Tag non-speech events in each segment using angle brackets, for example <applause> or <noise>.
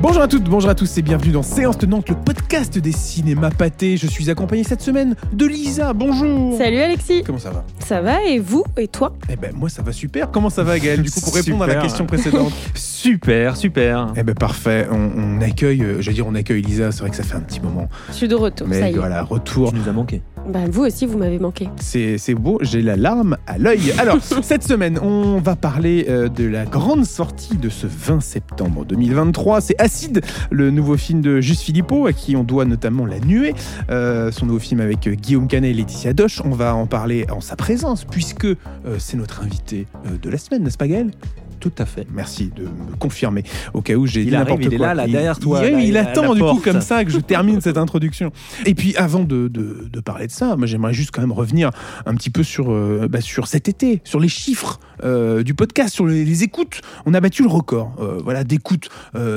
Bonjour à toutes, bonjour à tous et bienvenue dans Séance Tenante, le podcast des cinémas pâtés. Je suis accompagné cette semaine de Lisa. Bonjour. Salut Alexis. Comment ça va? Ça va et vous et toi? Eh ben moi ça va super. Comment ça va Gaël Du coup pour <laughs> répondre à la Super. question précédente. <laughs> Super, super. eh ben parfait. On, on accueille, euh, j'allais dire on accueille Lisa. C'est vrai que ça fait un petit moment. Je suis de retour, ça Mais y est. voilà, retour. Tu nous as manqué. Bah, vous aussi, vous m'avez manqué. C'est beau, j'ai la larme à l'œil. Alors, <laughs> cette semaine, on va parler euh, de la grande sortie de ce 20 septembre 2023. C'est Acide, le nouveau film de Juste Philippot, à qui on doit notamment La Nuée, euh, son nouveau film avec euh, Guillaume Canet et Laetitia Doche. On va en parler en sa présence, puisque euh, c'est notre invité de la semaine, n'est-ce pas Gaël Tout à fait. Merci de me confirmer, au cas où j'ai dit n'importe il est quoi. là, là, derrière toi, Il, là, il attend du coup comme ça que je termine <laughs> cette introduction. Et puis avant de, de- de parler de ça, moi j'aimerais juste quand même revenir un petit peu sur, euh, bah, sur cet été, sur les chiffres euh, du podcast, sur les, les écoutes. On a battu le record euh, voilà, d'écoutes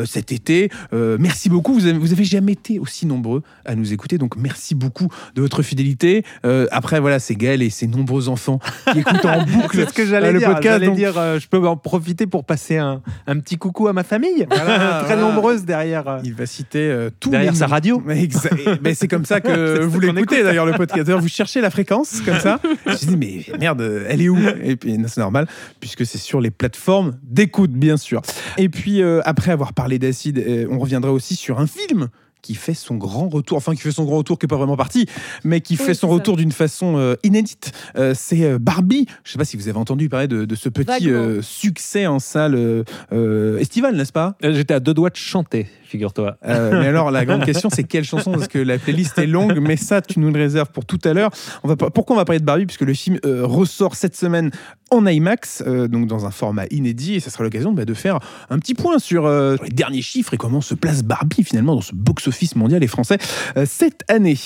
cet été. Merci beaucoup, vous avez, vous avez jamais été aussi nombreux à nous écouter, donc merci beaucoup de votre fidélité. Après voilà, c'est Gaël et ses nombreux enfants qui écoutent en <laughs> boucle C'est ce que j'allais le dire. podcast. Donc- dire, je peux en profiter pour passer un, un petit coucou à ma famille. Voilà, <laughs> Très voilà. nombreuuse derrière. euh, Il va citer euh, tous Derrière les sa radio. <laughs> Mais, c'est comme ça que <laughs> vous l'écoutez écoute. d'ailleurs le podcast. Vous cherchez la fréquence comme ça. Je dit mais merde, elle est où? Et puis non, c'est normal puisque c'est sur les plateformes d'écoute bien sûr. Et puis euh, après avoir parlé d'acide, on reviendra aussi sur un film qui fait son grand retour, enfin qui fait son grand retour qui n'est pas vraiment parti, mais qui Oui, fait son retour d'une façon euh, inédite. Euh, c'est euh, Barbie. Je ne sais pas si vous avez entendu parler de, de ce petit euh, succès en salle euh, euh, estival, n'est-ce pas? Euh, J'étais à deux doigts de chanter, figure-toi. euh, mais alors, la grande question, c'est quelle chanson? Parce que la playlist est longue, mais ça, tu nous le réserves pour tout à l'heure. On va Pourquoi on va parler de Barbie? Puisque le film euh, ressort cette semaine en IMAX, euh, donc dans un format inédit, et ça sera l'occasion bah, de faire un petit point sur, euh, sur les derniers chiffres et comment se place Barbie finalement dans ce box-office mondial et français euh, cette année.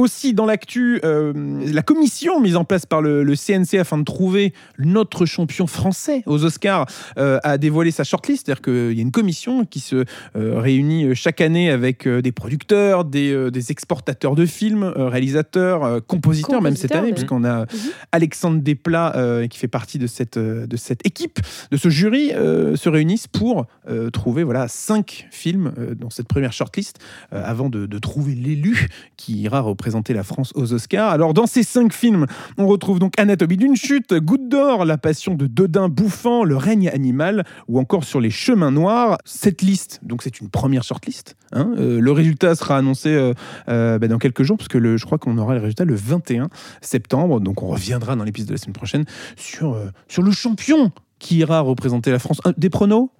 Aussi dans l'actu, euh, la commission mise en place par le, le CNC afin de trouver notre champion français aux Oscars euh, a dévoilé sa shortlist. C'est-à-dire qu'il y a une commission qui se euh, réunit chaque année avec des producteurs, des, des exportateurs de films, réalisateurs, compositeurs, même cette année, puisqu'on a Alexandre Desplat qui fait partie de cette, de cette équipe, de ce jury, se réunissent pour trouver voilà, cinq films dans cette première shortlist avant de, de trouver l'élu qui ira représenter la France aux Oscars. Alors, dans ces cinq films, on retrouve donc Anatomie d'une chute, Goutte d'or, La passion de Dodin bouffant, Le règne animal ou encore Sur les chemins noirs. Cette liste, donc c'est une première shortlist. hein. Euh, le résultat sera annoncé euh, euh, bah, dans quelques jours, parce que je crois qu'on aura le résultat le 21 septembre. Donc, on reviendra dans l'épisode de la semaine prochaine sur, sur le champion qui ira représenter la France. Des pronos?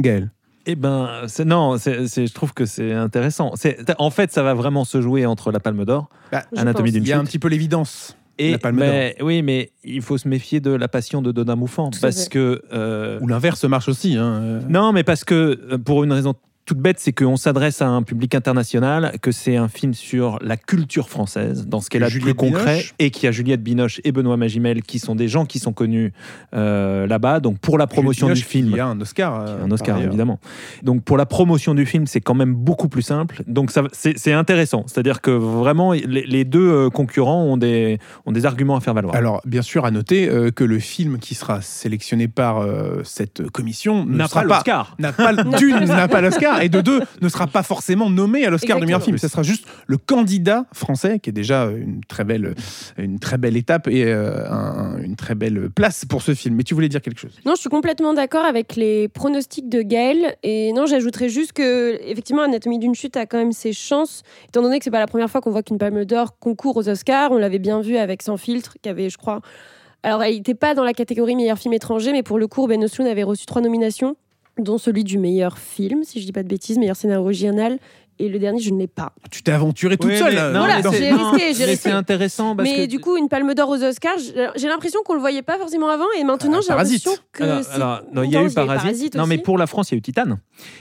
Gaël Eh ben, c'est- non, c'est- c'est- je trouve que c'est intéressant. C'est- En fait, ça va vraiment se jouer entre la Palme d'Or, Bah, Anatomie d'une Il y a un petit peu l'évidence. Et La Palme mais, oui, mais il faut se méfier de la passion de Tout à parce que euh, Ou l'inverse marche aussi. hein. Euh, Non, mais parce que euh, pour une raison toute bête, c'est qu'on s'adresse à un public international, que c'est un film sur la culture française, dans ce qu'elle a de plus Juliette concret, Binoche. et qu'il y a Juliette Binoche et Benoît Magimel qui sont des gens qui sont connus euh, là-bas. Donc pour la promotion du film, Il y a un Oscar. euh, un Oscar évidemment. Donc pour la promotion du film, c'est quand même beaucoup plus simple. Donc ça, c'est c'est intéressant. C'est-à-dire que vraiment, les, les deux euh, concurrents ont des, ont des arguments à faire valoir. Alors, bien sûr, à noter euh, que le film qui sera sélectionné par euh, cette commission ne n'a sera pas pas, l'Oscar. n'a pas <laughs> d'une n'a pas l'Oscar et de deux ne sera pas forcément nommé à l'Oscar du meilleur film. Ce sera juste le candidat français qui est déjà une très belle une très belle étape et euh, un- une très belle place pour ce film. Mais tu voulais dire quelque chose? Non, je suis complètement d'accord avec les pronostics de Gaël. Et non, j'ajouterais juste que, effectivement, Anatomie d'une chute a quand même ses chances, étant donné que c'est pas la première fois qu'on voit qu'une Palme d'Or concourt aux Oscars. On l'avait bien vu avec Sans filtre, qui avait, je crois. Alors, elle n'était pas dans la catégorie meilleur film étranger, mais pour le coup, Ben Osloon avait reçu trois nominations, dont celui du meilleur film, si je dis pas de bêtises, meilleur scénario original. Et le dernier, je ne l'ai pas. Tu t'es aventuré toute Oui, seule. mais- euh, non, Voilà, j'ai non, risqué, j'ai mais risqué. c'est intéressant parce mais que du coup, une Palme d'Or aux Oscars, j'ai l'impression qu'on le voyait pas forcément avant, et maintenant Ah, j'ai Parasite. l'impression que. Alors, c'est- alors, non, il y a eu Non, Parasite. Non, mais pour la France, il y a eu Titane.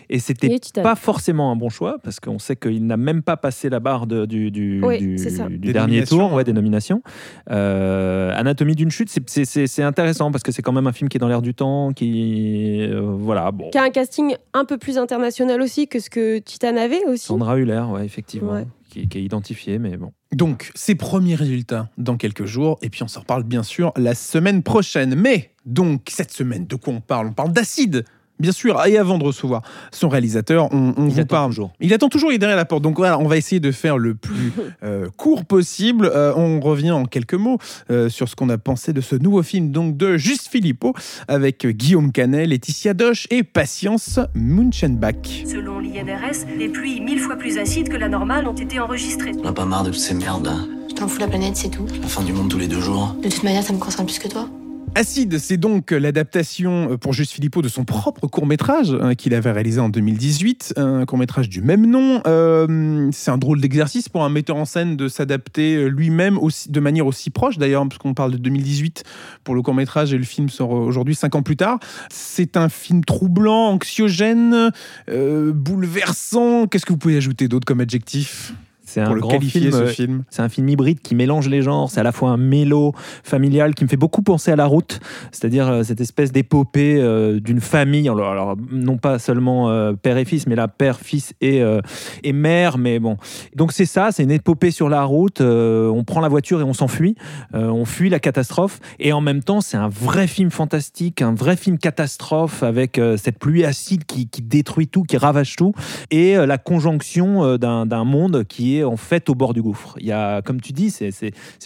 Et c'était Titane. pas forcément un bon choix parce qu'on sait qu'il n'a même pas passé la barre de- du, du, Oui, du- c'est ça. du Des dernier tour, ouais, des nominations. Euh, Anatomie d'une chute, c'est- intéressant parce que c'est quand même un film qui est dans l'air du temps, qui euh, voilà, bon. qui a un casting un peu plus international aussi que ce que Titan avait aussi. Sandra Huller, ouais, effectivement. Ouais. qui, qui est identifié, mais bon. Donc, ces premiers résultats dans quelques jours, et puis on s'en reparle bien sûr la semaine prochaine. Mais, donc, cette semaine, de quoi on parle? On parle d'acide Bien sûr, et avant de recevoir son réalisateur, on, on Il vous attend parle. toujours. Il attend toujours, il est derrière la porte. Donc voilà, on va essayer de faire le plus <laughs> euh, court possible. Euh, on revient en quelques mots euh, sur ce qu'on a pensé de ce nouveau film donc de Juste Philippot avec Guillaume Canet, Laetitia Doche et Patience Munchenbach. Selon l'INRS, les pluies mille fois plus acides que la normale ont été enregistrées. On a pas marre de toutes ces merdes là. Je t'en fous la planète, c'est tout. La fin du monde tous les deux jours. De toute manière, ça me concerne plus que toi. Acide, c'est donc l'adaptation euh, pour Juste Philippot de son propre court-métrage hein, qu'il avait réalisé en 2018, un court-métrage du même nom. Euh, c'est un drôle d'exercice pour un metteur en scène de s'adapter euh, lui-même de manière aussi proche d'ailleurs, parce qu'on parle de 2018 pour le court-métrage et le film sort aujourd'hui cinq ans plus tard. C'est un film troublant, anxiogène, bouleversant. Qu'est-ce que vous pouvez ajouter d'autre comme adjectif? C'est un grand qualifier film. ce euh, film C'est un film hybride qui mélange les genres. C'est à la fois un mélo familial qui me fait beaucoup penser à La Route, c'est-à-dire euh, cette espèce d'épopée euh, d'une famille. Alors, alors, non pas seulement euh, père et fils, mais là père, fils et, euh, et mère. Mais bon, donc c'est ça, c'est une épopée sur la route. on prend la voiture et on s'enfuit. On fuit la catastrophe. Et en même temps, c'est un vrai film fantastique, un vrai film catastrophe avec cette pluie acide qui, qui détruit tout, qui ravage tout, et la conjonction d'un monde qui est en fait au bord du gouffre. Il y a, comme tu dis, c'est-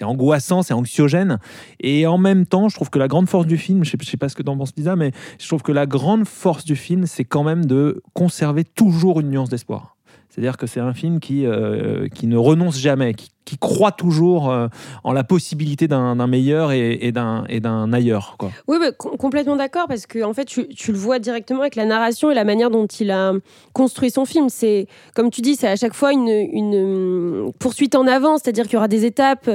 angoissant, c'est anxiogène, et en même temps, je trouve que la grande force du film, je sais, je sais pas ce que t'en penses Lisa, mais je trouve que la grande force du film, c'est quand même de conserver toujours une nuance d'espoir. C'est-à-dire que c'est un film qui, euh, qui ne renonce jamais, qui, qui croit toujours euh, en la possibilité d'un meilleur et, et d'un ailleurs. Quoi. Oui, complètement d'accord, parce que en fait, tu, tu le vois directement avec la narration et la manière dont il a construit son film. C'est, comme tu dis, c'est à chaque fois une, une euh, poursuite en avant, c'est-à-dire qu'il y aura des étapes,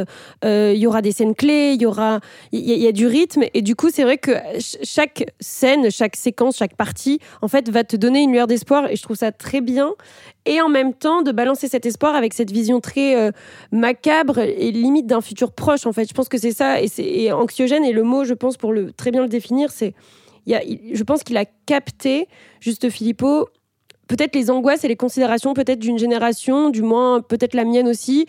euh, il y aura des scènes clés, il y aura, il y, a- du rythme, et du coup, c'est vrai que ch- chaque scène, chaque séquence, chaque partie, en fait, va te donner une lueur d'espoir, et je trouve ça très bien. Et en même temps, de balancer cet espoir avec cette vision très euh, macabre et limite d'un futur proche en fait. Je pense que c'est ça et c'est anxiogène et le mot je pense pour le très bien le définir c'est je pense qu'il a capté juste Philippot peut-être les angoisses et les considérations peut-être d'une génération du moins peut-être la mienne aussi.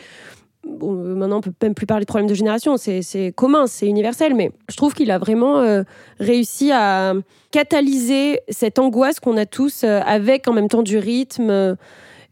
Bon, euh, maintenant on peut même plus parler de problème de génération c'est commun c'est universel mais je trouve qu'il a vraiment euh, réussi à catalyser cette angoisse qu'on a tous euh, avec en même temps du rythme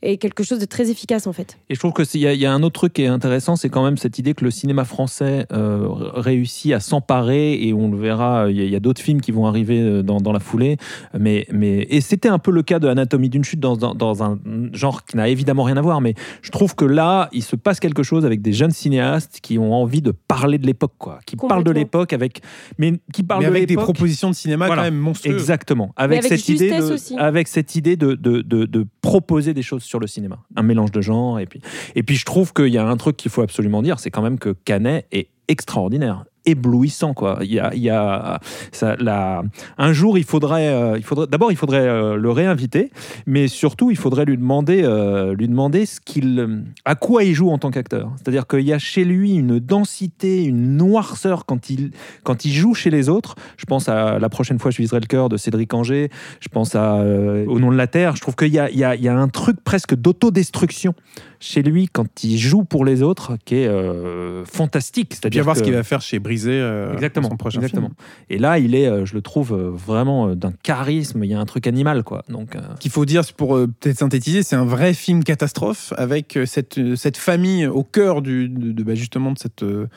et quelque chose de très efficace en fait Et je trouve qu'il y, a- il y a un autre truc qui est intéressant, c'est quand même cette idée que le cinéma français euh, réussit à s'emparer, et on le verra, il y a, d'autres films qui vont arriver euh, dans, dans la foulée, mais, mais, et c'était un peu le cas de Anatomie d'une chute dans, dans, dans un genre qui n'a évidemment rien à voir, mais je trouve que là, il se passe quelque chose avec des jeunes cinéastes qui ont envie de parler de l'époque, quoi, qui parlent de l'époque, avec, mais qui parlent Mais de avec des propositions de cinéma Voilà. quand même monstrueuses. Exactement. Avec, avec cette idée, de, aussi. avec cette idée de, de, de, de proposer des choses sur le cinéma. Un mélange de genres. Et puis, et puis je trouve qu'il y a un truc qu'il faut absolument dire, c'est quand même que Canet est extraordinaire éblouissant quoi. Il y a, ça, la, un jour il faudrait euh, il faudrait d'abord il faudrait euh, le réinviter mais surtout il faudrait lui demander euh, lui demander ce qu'il à quoi il joue en tant qu'acteur. C'est-à-dire qu'il y a chez lui une densité une noirceur quand il quand il joue chez les autres. Je pense à la prochaine fois je viserai le cœur de Cédric Anger je pense à Au nom de la terre. Je trouve qu'il y a, il y, a, il y a un truc presque d'autodestruction chez lui quand il joue pour les autres qui est euh, fantastique. C'est-à-dire à voir ce que- qu'il va faire chez Brisé euh, Exactement, son prochain exactement. film. Et là, il est, euh, je le trouve euh, vraiment d'un charisme. Il y a un truc animal, quoi. Donc, euh, qu'il faut dire, pour peut-être synthétiser, c'est un vrai film catastrophe avec cette, cette famille au cœur du, de, de- bah, justement de cette, euh,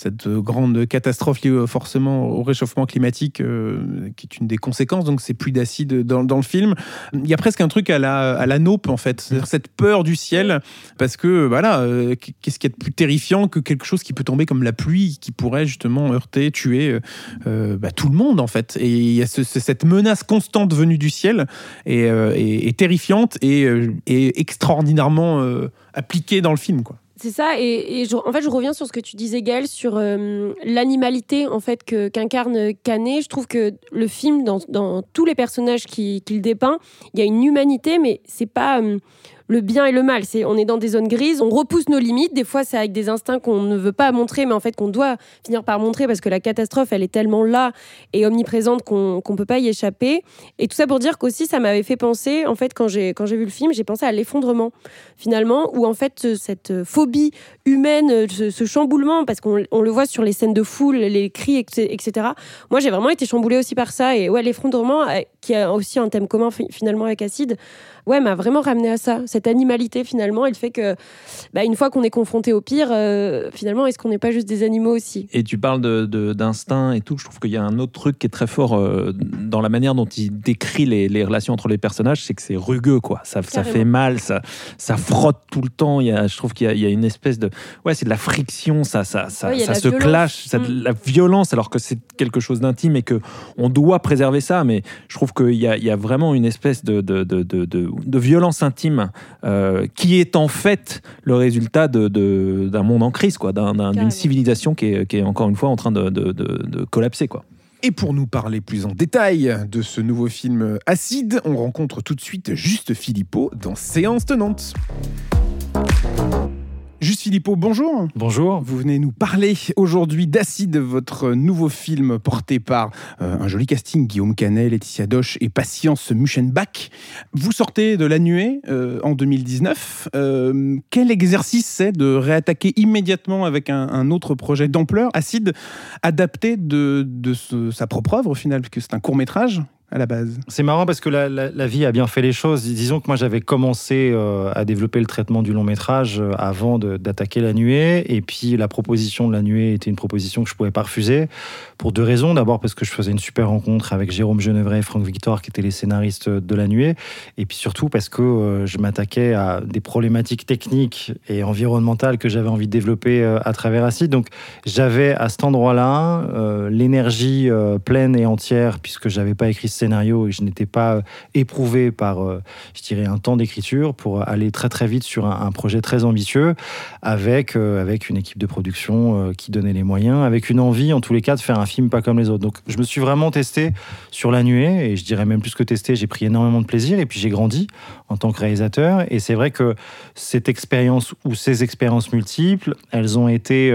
cette euh, grande catastrophe liée euh, forcément au réchauffement climatique, euh, qui est une des conséquences. Donc c'est pluie d'acide dans, le film. Il y a presque un truc à la, à en fait, cette peur du ciel, parce que voilà, qu'est-ce qu'il y a de plus terrifiant que quelque chose qui peut tomber comme la pluie, qui pourrait justement heurter, tuer bah, tout le monde en fait. Et il y a ce- ce- cette menace constante venue du ciel et, terrifiante et, et extraordinairement appliquée dans le film quoi. C'est ça, et, je- en fait, je reviens sur ce que tu disais, Gaël, sur euh, l'animalité en fait que qu'incarne Canet. Je trouve que le film, dans, tous les personnages qui- qu'il dépeint, il y a une humanité, mais c'est pas euh, le bien et le mal. C'est, on est dans des zones grises, on repousse nos limites. Des fois, c'est avec des instincts qu'on ne veut pas montrer, mais en fait qu'on doit finir par montrer parce que la catastrophe, elle est tellement là et omniprésente qu'on ne peut pas y échapper. Et tout ça pour dire qu'aussi, ça m'avait fait penser, en fait, quand j'ai, vu le film, j'ai pensé à l'effondrement, finalement, où en fait, cette phobie humaine, ce, ce chamboulement, parce qu'on on le voit sur les scènes de foule, les cris, etc. Moi, j'ai vraiment été chamboulée aussi par ça. Et ouais, l'effondrement, euh, qui a aussi un thème commun finalement avec Acide, ouais, m'a vraiment ramené à ça, cette animalité finalement, et le fait que, bah, une fois qu'on est confronté au pire, euh, finalement, est-ce qu'on n'est pas juste des animaux aussi? Et tu parles de, d'instinct et tout, je trouve qu'il y a un autre truc qui est très fort euh, dans la manière dont il décrit les, les relations entre les personnages, c'est que c'est rugueux, quoi. Ça, ça fait mal, ça, ça frotte tout le temps. Il y a, je trouve qu'il y a, il y a une espèce de, ouais, c'est de la friction, ça, ça, ça, ça se clash, ça, de mm. la violence, alors que c'est quelque chose d'intime et que on doit préserver ça. Mais je trouve qu'il y y a vraiment une espèce de, de, de, de de violence intime euh, qui est en fait le résultat d'un de, monde en crise, quoi, d'une civilisation qui est, qui est, encore une fois en train de, de collapser. Quoi. Et pour nous parler plus en détail de ce nouveau film Acide, on rencontre tout de suite Juste Philippot dans Séance tenante. Juste Philippot, bonjour. Bonjour. Vous venez nous parler aujourd'hui d'Acide, votre nouveau film porté par euh, un joli casting, Guillaume Canet, Laetitia Doche et Patience Muchenbach. Vous sortez de La Nuée euh, en 2019. Euh, quel exercice c'est de réattaquer immédiatement avec un, autre projet d'ampleur, Acide, adapté de, sa propre œuvre au final, puisque c'est un court métrage la base C'est marrant parce que la, vie a bien fait les choses. Disons que moi j'avais commencé euh, à développer le traitement du long métrage euh, avant d'attaquer la nuée. Et puis la proposition de la nuée était une proposition que je pouvais pas refuser pour deux raisons. D'abord parce que je faisais une super rencontre avec Jérôme Genevray et Franck Victor qui étaient les scénaristes de la nuée. Et puis surtout parce que euh, je m'attaquais à des problématiques techniques et environnementales que j'avais envie de développer à travers Acide. Donc j'avais à cet endroit-là l'énergie pleine et entière puisque j'avais pas écrit scénario et je n'étais pas euh, éprouvé par, euh, je dirais, un temps d'écriture pour aller très très vite sur un, projet très ambitieux avec, euh, avec une équipe de production qui donnait les moyens, avec une envie en tous les cas de faire un film pas comme les autres. Donc je me suis vraiment testé sur la nuée et je dirais même plus que testé, j'ai pris énormément de plaisir et puis j'ai grandi en tant que réalisateur et c'est vrai que cette expérience ou ces expériences multiples, elles ont été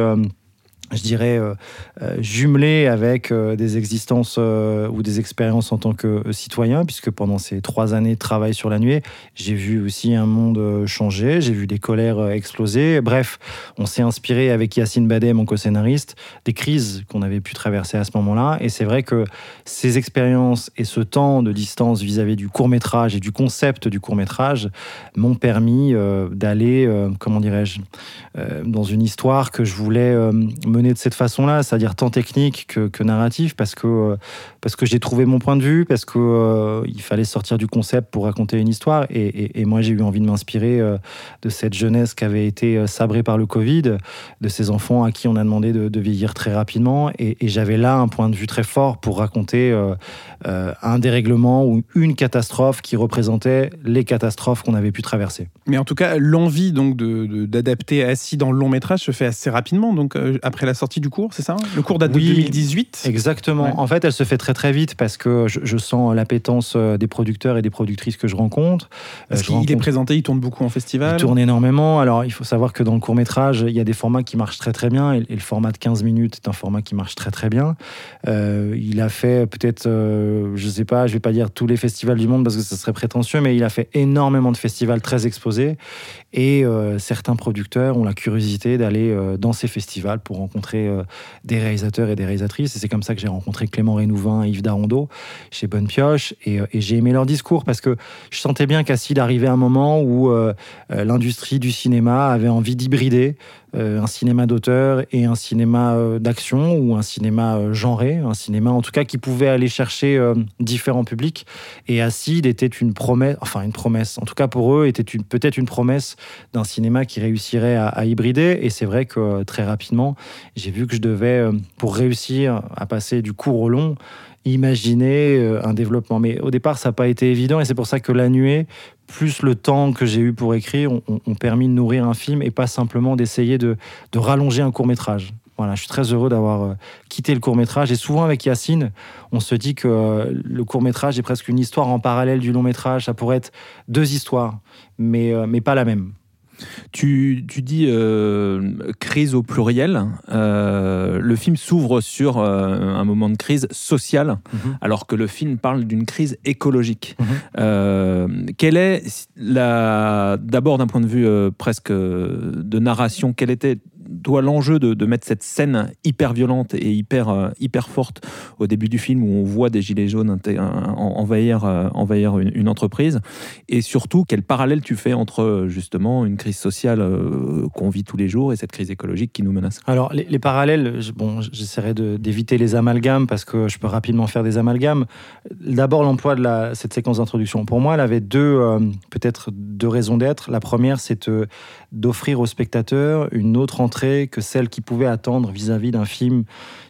je dirais, euh, euh, jumelé avec euh, des existences ou des expériences en tant que citoyen, puisque pendant ces trois années de travail sur la nuée, j'ai vu aussi un monde changer, j'ai vu des colères exploser. Bref, on s'est inspiré avec Yacine Badé, mon co-scénariste, des crises qu'on avait pu traverser à ce moment-là. Et c'est vrai que ces expériences et ce temps de distance vis-à-vis du court-métrage et du concept du court-métrage m'ont permis d'aller, comment dirais-je, dans une histoire que je voulais mener de cette façon-là, c'est-à-dire tant technique que, que narratif, parce que, euh, parce que j'ai trouvé mon point de vue, parce qu'il euh, fallait sortir du concept pour raconter une histoire. Et, moi, j'ai eu envie de m'inspirer euh, de cette jeunesse qui avait été sabrée par le Covid, de ces enfants à qui on a demandé de, de vieillir très rapidement. Et, j'avais là un point de vue très fort pour raconter un dérèglement ou une catastrophe qui représentait les catastrophes qu'on avait pu traverser. Mais en tout cas, l'envie donc d'adapter de, Assis dans le long métrage se fait assez rapidement. Donc après la sortie du cours, c'est ça? Le cours date de 2018 Exactement. En fait, elle se fait très très vite parce que je, sens l'appétence euh, des producteurs et des productrices que je rencontre. Parce euh, qu'il est présenté, il tourne beaucoup en festival Il tourne énormément. Alors, il faut savoir que dans le court métrage, il y a des formats qui marchent très très bien et, le format de 15 minutes est un format qui marche très très bien. Euh, il a fait peut-être, je sais pas, je vais pas dire tous les festivals du monde parce que ce serait prétentieux, mais il a fait énormément de festivals très exposés et certains producteurs ont la curiosité d'aller dans ces festivals pour rencontrer euh, des réalisateurs et des réalisatrices. Et c'est comme ça que j'ai rencontré Clément Rénouvin et Yves Darondo chez Bonne Pioche. Et, euh, j'ai aimé leur discours parce que je sentais bien qu'Acide arrivait un moment où euh, l'industrie du cinéma avait envie d'hybrider un cinéma d'auteur et un cinéma d'action ou un cinéma genré, un cinéma en tout cas qui pouvait aller chercher différents publics. Et Acide était une promesse, enfin une promesse, en tout cas pour eux, était peut-être une promesse d'un cinéma qui réussirait à, hybrider. Et c'est vrai que très rapidement, j'ai vu que je devais, euh, pour réussir à passer du court au long, imaginer euh, un développement. Mais au départ, ça n'a pas été évident et c'est pour ça que la nuée, plus le temps que j'ai eu pour écrire, ont, permis de nourrir un film et pas simplement d'essayer de, rallonger un court métrage. Voilà, je suis très heureux d'avoir euh, quitté le court métrage. Et souvent avec Yacine, on se dit que euh, le court métrage est presque une histoire en parallèle du long métrage. Ça pourrait être deux histoires, mais, euh, mais pas la même. Tu, tu dis euh, crise au pluriel. Euh, le film s'ouvre sur euh, un moment de crise sociale, Mhm. alors que le film parle d'une crise écologique. Mhm. Quelle est d'abord d'un point de vue presque de narration, quel était toi l'enjeu de, mettre cette scène hyper violente et hyper euh, hyper forte au début du film où on voit des gilets jaunes envahir euh, envahir une, entreprise et surtout quel parallèle tu fais entre euh, justement une crise sociale qu'on vit tous les jours et cette crise écologique qui nous menace? Alors, les, les parallèles, bon, j'essaierai d'éviter les amalgames parce que je peux rapidement faire des amalgames. D'abord, l'emploi de cette séquence d'introduction. Pour moi, elle avait deux, peut-être deux raisons d'être. La première, c'est d'offrir au spectateur une autre entrée que celle qu'il pouvait attendre vis-à-vis d'un film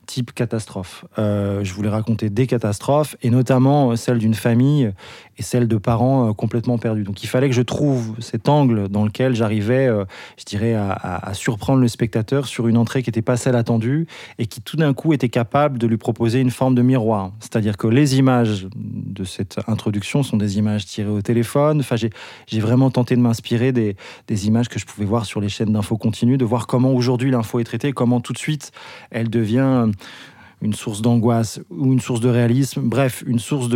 type catastrophe. Euh, je voulais raconter des catastrophes et notamment euh, celle d'une famille et celle de parents euh, complètement perdus. Donc il fallait que je trouve cet angle dans lequel j'arrivais, je dirais, à, surprendre le spectateur sur une entrée qui n'était pas celle attendue et qui tout d'un coup était capable de lui proposer une forme de miroir. C'est-à-dire que les images de cette introduction sont des images tirées au téléphone. Enfin, j'ai vraiment tenté de m'inspirer des, des images que je pouvais voir sur les chaînes d'infos continues, de voir comment aujourd'hui l'info est traitée, comment tout de suite elle devient une source d'angoisse ou une source de réalisme, bref, une source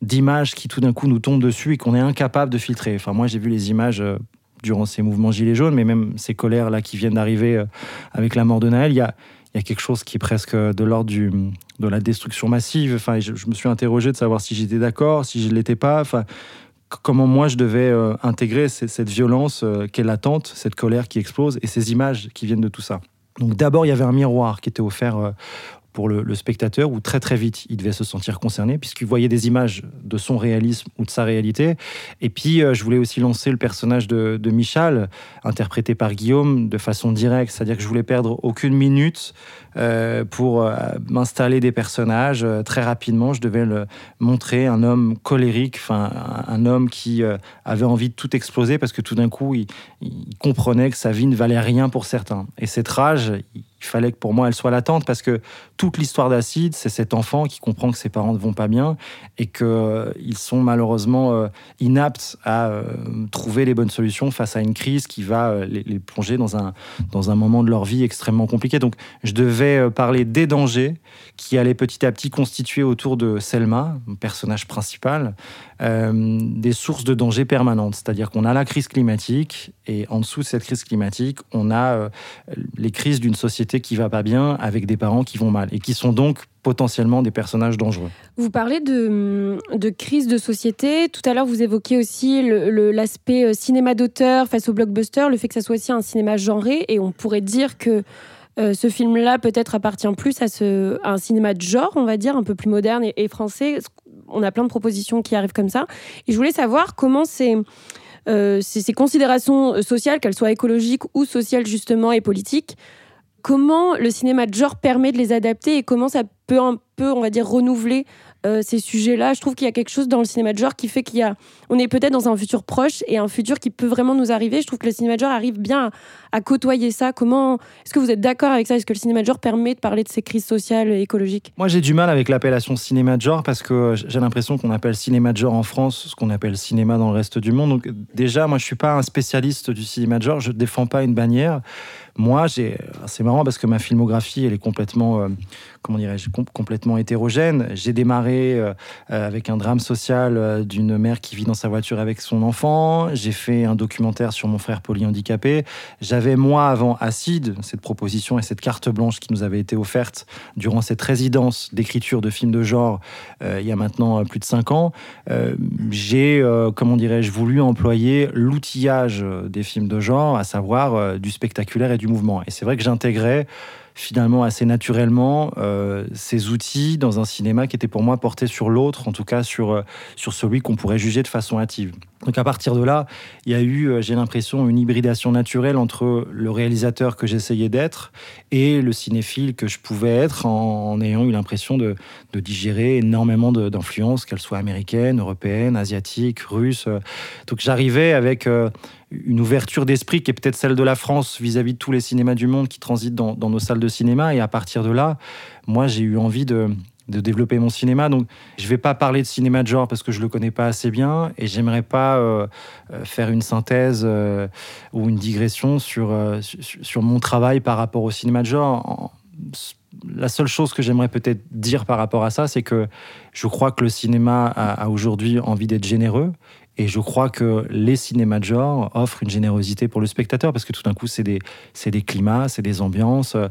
d'images qui tout d'un coup nous tombe dessus et qu'on est incapable de filtrer. Enfin, moi, j'ai vu les images euh, durant ces mouvements gilets jaunes, mais même ces colères là qui viennent d'arriver euh, avec la mort de Naël, il y a y a quelque chose qui est presque de l'ordre de la destruction massive. Enfin, je, me suis interrogé de savoir si j'étais d'accord, si je ne l'étais pas. Enfin, comment moi je devais euh, intégrer cette, violence euh, qui est latente, cette colère qui explose et ces images qui viennent de tout ça. Donc d'abord, il y avait un miroir qui était offert euh, pour le, spectateur où très très vite il devait se sentir concerné puisqu'il voyait des images de son réalisme ou de sa réalité. Et puis euh, je voulais aussi lancer le personnage de, de Michal, interprété par Guillaume, de façon directe, c'est-à-dire que je voulais perdre aucune minute euh, pour euh, m'installer des personnages. Très rapidement, je devais le montrer un homme colérique, enfin un, homme qui avait envie de tout exploser parce que tout d'un coup il, il comprenait que sa vie ne valait rien pour certains. Et cette rage, il fallait que pour moi elle soit latente parce que toute l'histoire d'Acide, c'est cet enfant qui comprend que ses parents ne vont pas bien et qu'ils sont malheureusement euh, inaptes à euh, trouver les bonnes solutions face à une crise qui va euh, les, plonger dans un, dans un moment de leur vie extrêmement compliqué. Donc je devais euh, parler des dangers qui allaient petit à petit constituer autour de Selma, personnage principal, euh, des sources de danger permanentes. C'est-à-dire qu'on a la crise climatique et en dessous de cette crise climatique, on a euh, les crises d'une société qui va pas bien avec des parents qui vont mal et qui sont donc potentiellement des personnages dangereux. Vous parlez de, de crise de société. Tout à l'heure, vous évoquez aussi l'aspect euh, cinéma d'auteur face au blockbuster, le fait que ça soit aussi un cinéma genré. Et on pourrait dire que euh, ce film-là peut-être appartient plus à, un cinéma de genre, on va dire, un peu plus moderne et, français. On a plein de propositions qui arrivent comme ça. Et je voulais savoir comment ces, euh, considérations sociales, qu'elles soient écologiques ou sociales justement et politiques, comment le cinéma de genre permet de les adapter et comment ça peut un peu, on va dire, renouveler euh, ces sujets-là. Je trouve qu'il y a quelque chose dans le cinéma de genre qui fait qu'il y a, on est peut-être dans un futur proche et un futur qui peut vraiment nous arriver. Je trouve que le cinéma de genre arrive bien à, côtoyer ça. Comment est-ce que vous êtes d'accord avec ça? Est-ce que le cinéma de genre permet de parler de ces crises sociales et écologiques? Moi, j'ai du mal avec l'appellation cinéma de genre parce que j'ai l'impression qu'on appelle cinéma de genre en France ce qu'on appelle cinéma dans le reste du monde. Donc, déjà, moi, je suis pas un spécialiste du cinéma de genre. Je défends pas une bannière. Moi, j'ai, c'est marrant parce que ma filmographie, elle est complètement, euh, comment dirais-je, com- complètement hétérogène. J'ai démarré euh, euh, avec un drame social euh, d'une mère qui vit dans sa voiture avec son enfant. J'ai fait un documentaire sur mon frère polyhandicapé. J'avais, moi, avant Acide, cette proposition et cette carte blanche qui nous avait été offerte durant cette résidence d'écriture de films de genre euh, il y a maintenant euh, plus de cinq ans. Euh, j'ai, comment dirais-je, voulu employer l'outillage des films de genre, à savoir du spectaculaire et du mouvement. Et c'est vrai que j'intégrais finalement assez naturellement ces outils dans un cinéma qui était pour moi porté sur l'autre, en tout cas sur, sur celui qu'on pourrait juger de façon hâtive. Donc à partir de là, il y a eu, euh, j'ai l'impression, une hybridation naturelle entre le réalisateur que j'essayais d'être et le cinéphile que je pouvais être en, ayant eu l'impression de, digérer énormément d'influences, qu'elles soient américaines, européennes, asiatiques, russes. Donc j'arrivais avec euh, une ouverture d'esprit qui est peut-être celle de la France vis-à-vis de tous les cinémas du monde qui transitent dans nos salles de cinéma. Et à partir de là, moi, j'ai eu envie de, de développer mon cinéma. Donc, je vais pas parler de cinéma de genre parce que je le connais pas assez bien et j'aimerais pas euh, euh, faire une synthèse euh, ou une digression sur, sur, mon travail par rapport au cinéma de genre. En- La seule chose que j'aimerais peut-être dire par rapport à ça, c'est que je crois que le cinéma a, aujourd'hui envie d'être généreux. Et je crois que les cinémas de genre offrent une générosité pour le spectateur parce que tout d'un coup, c'est des, des climats, c'est des ambiances. euh,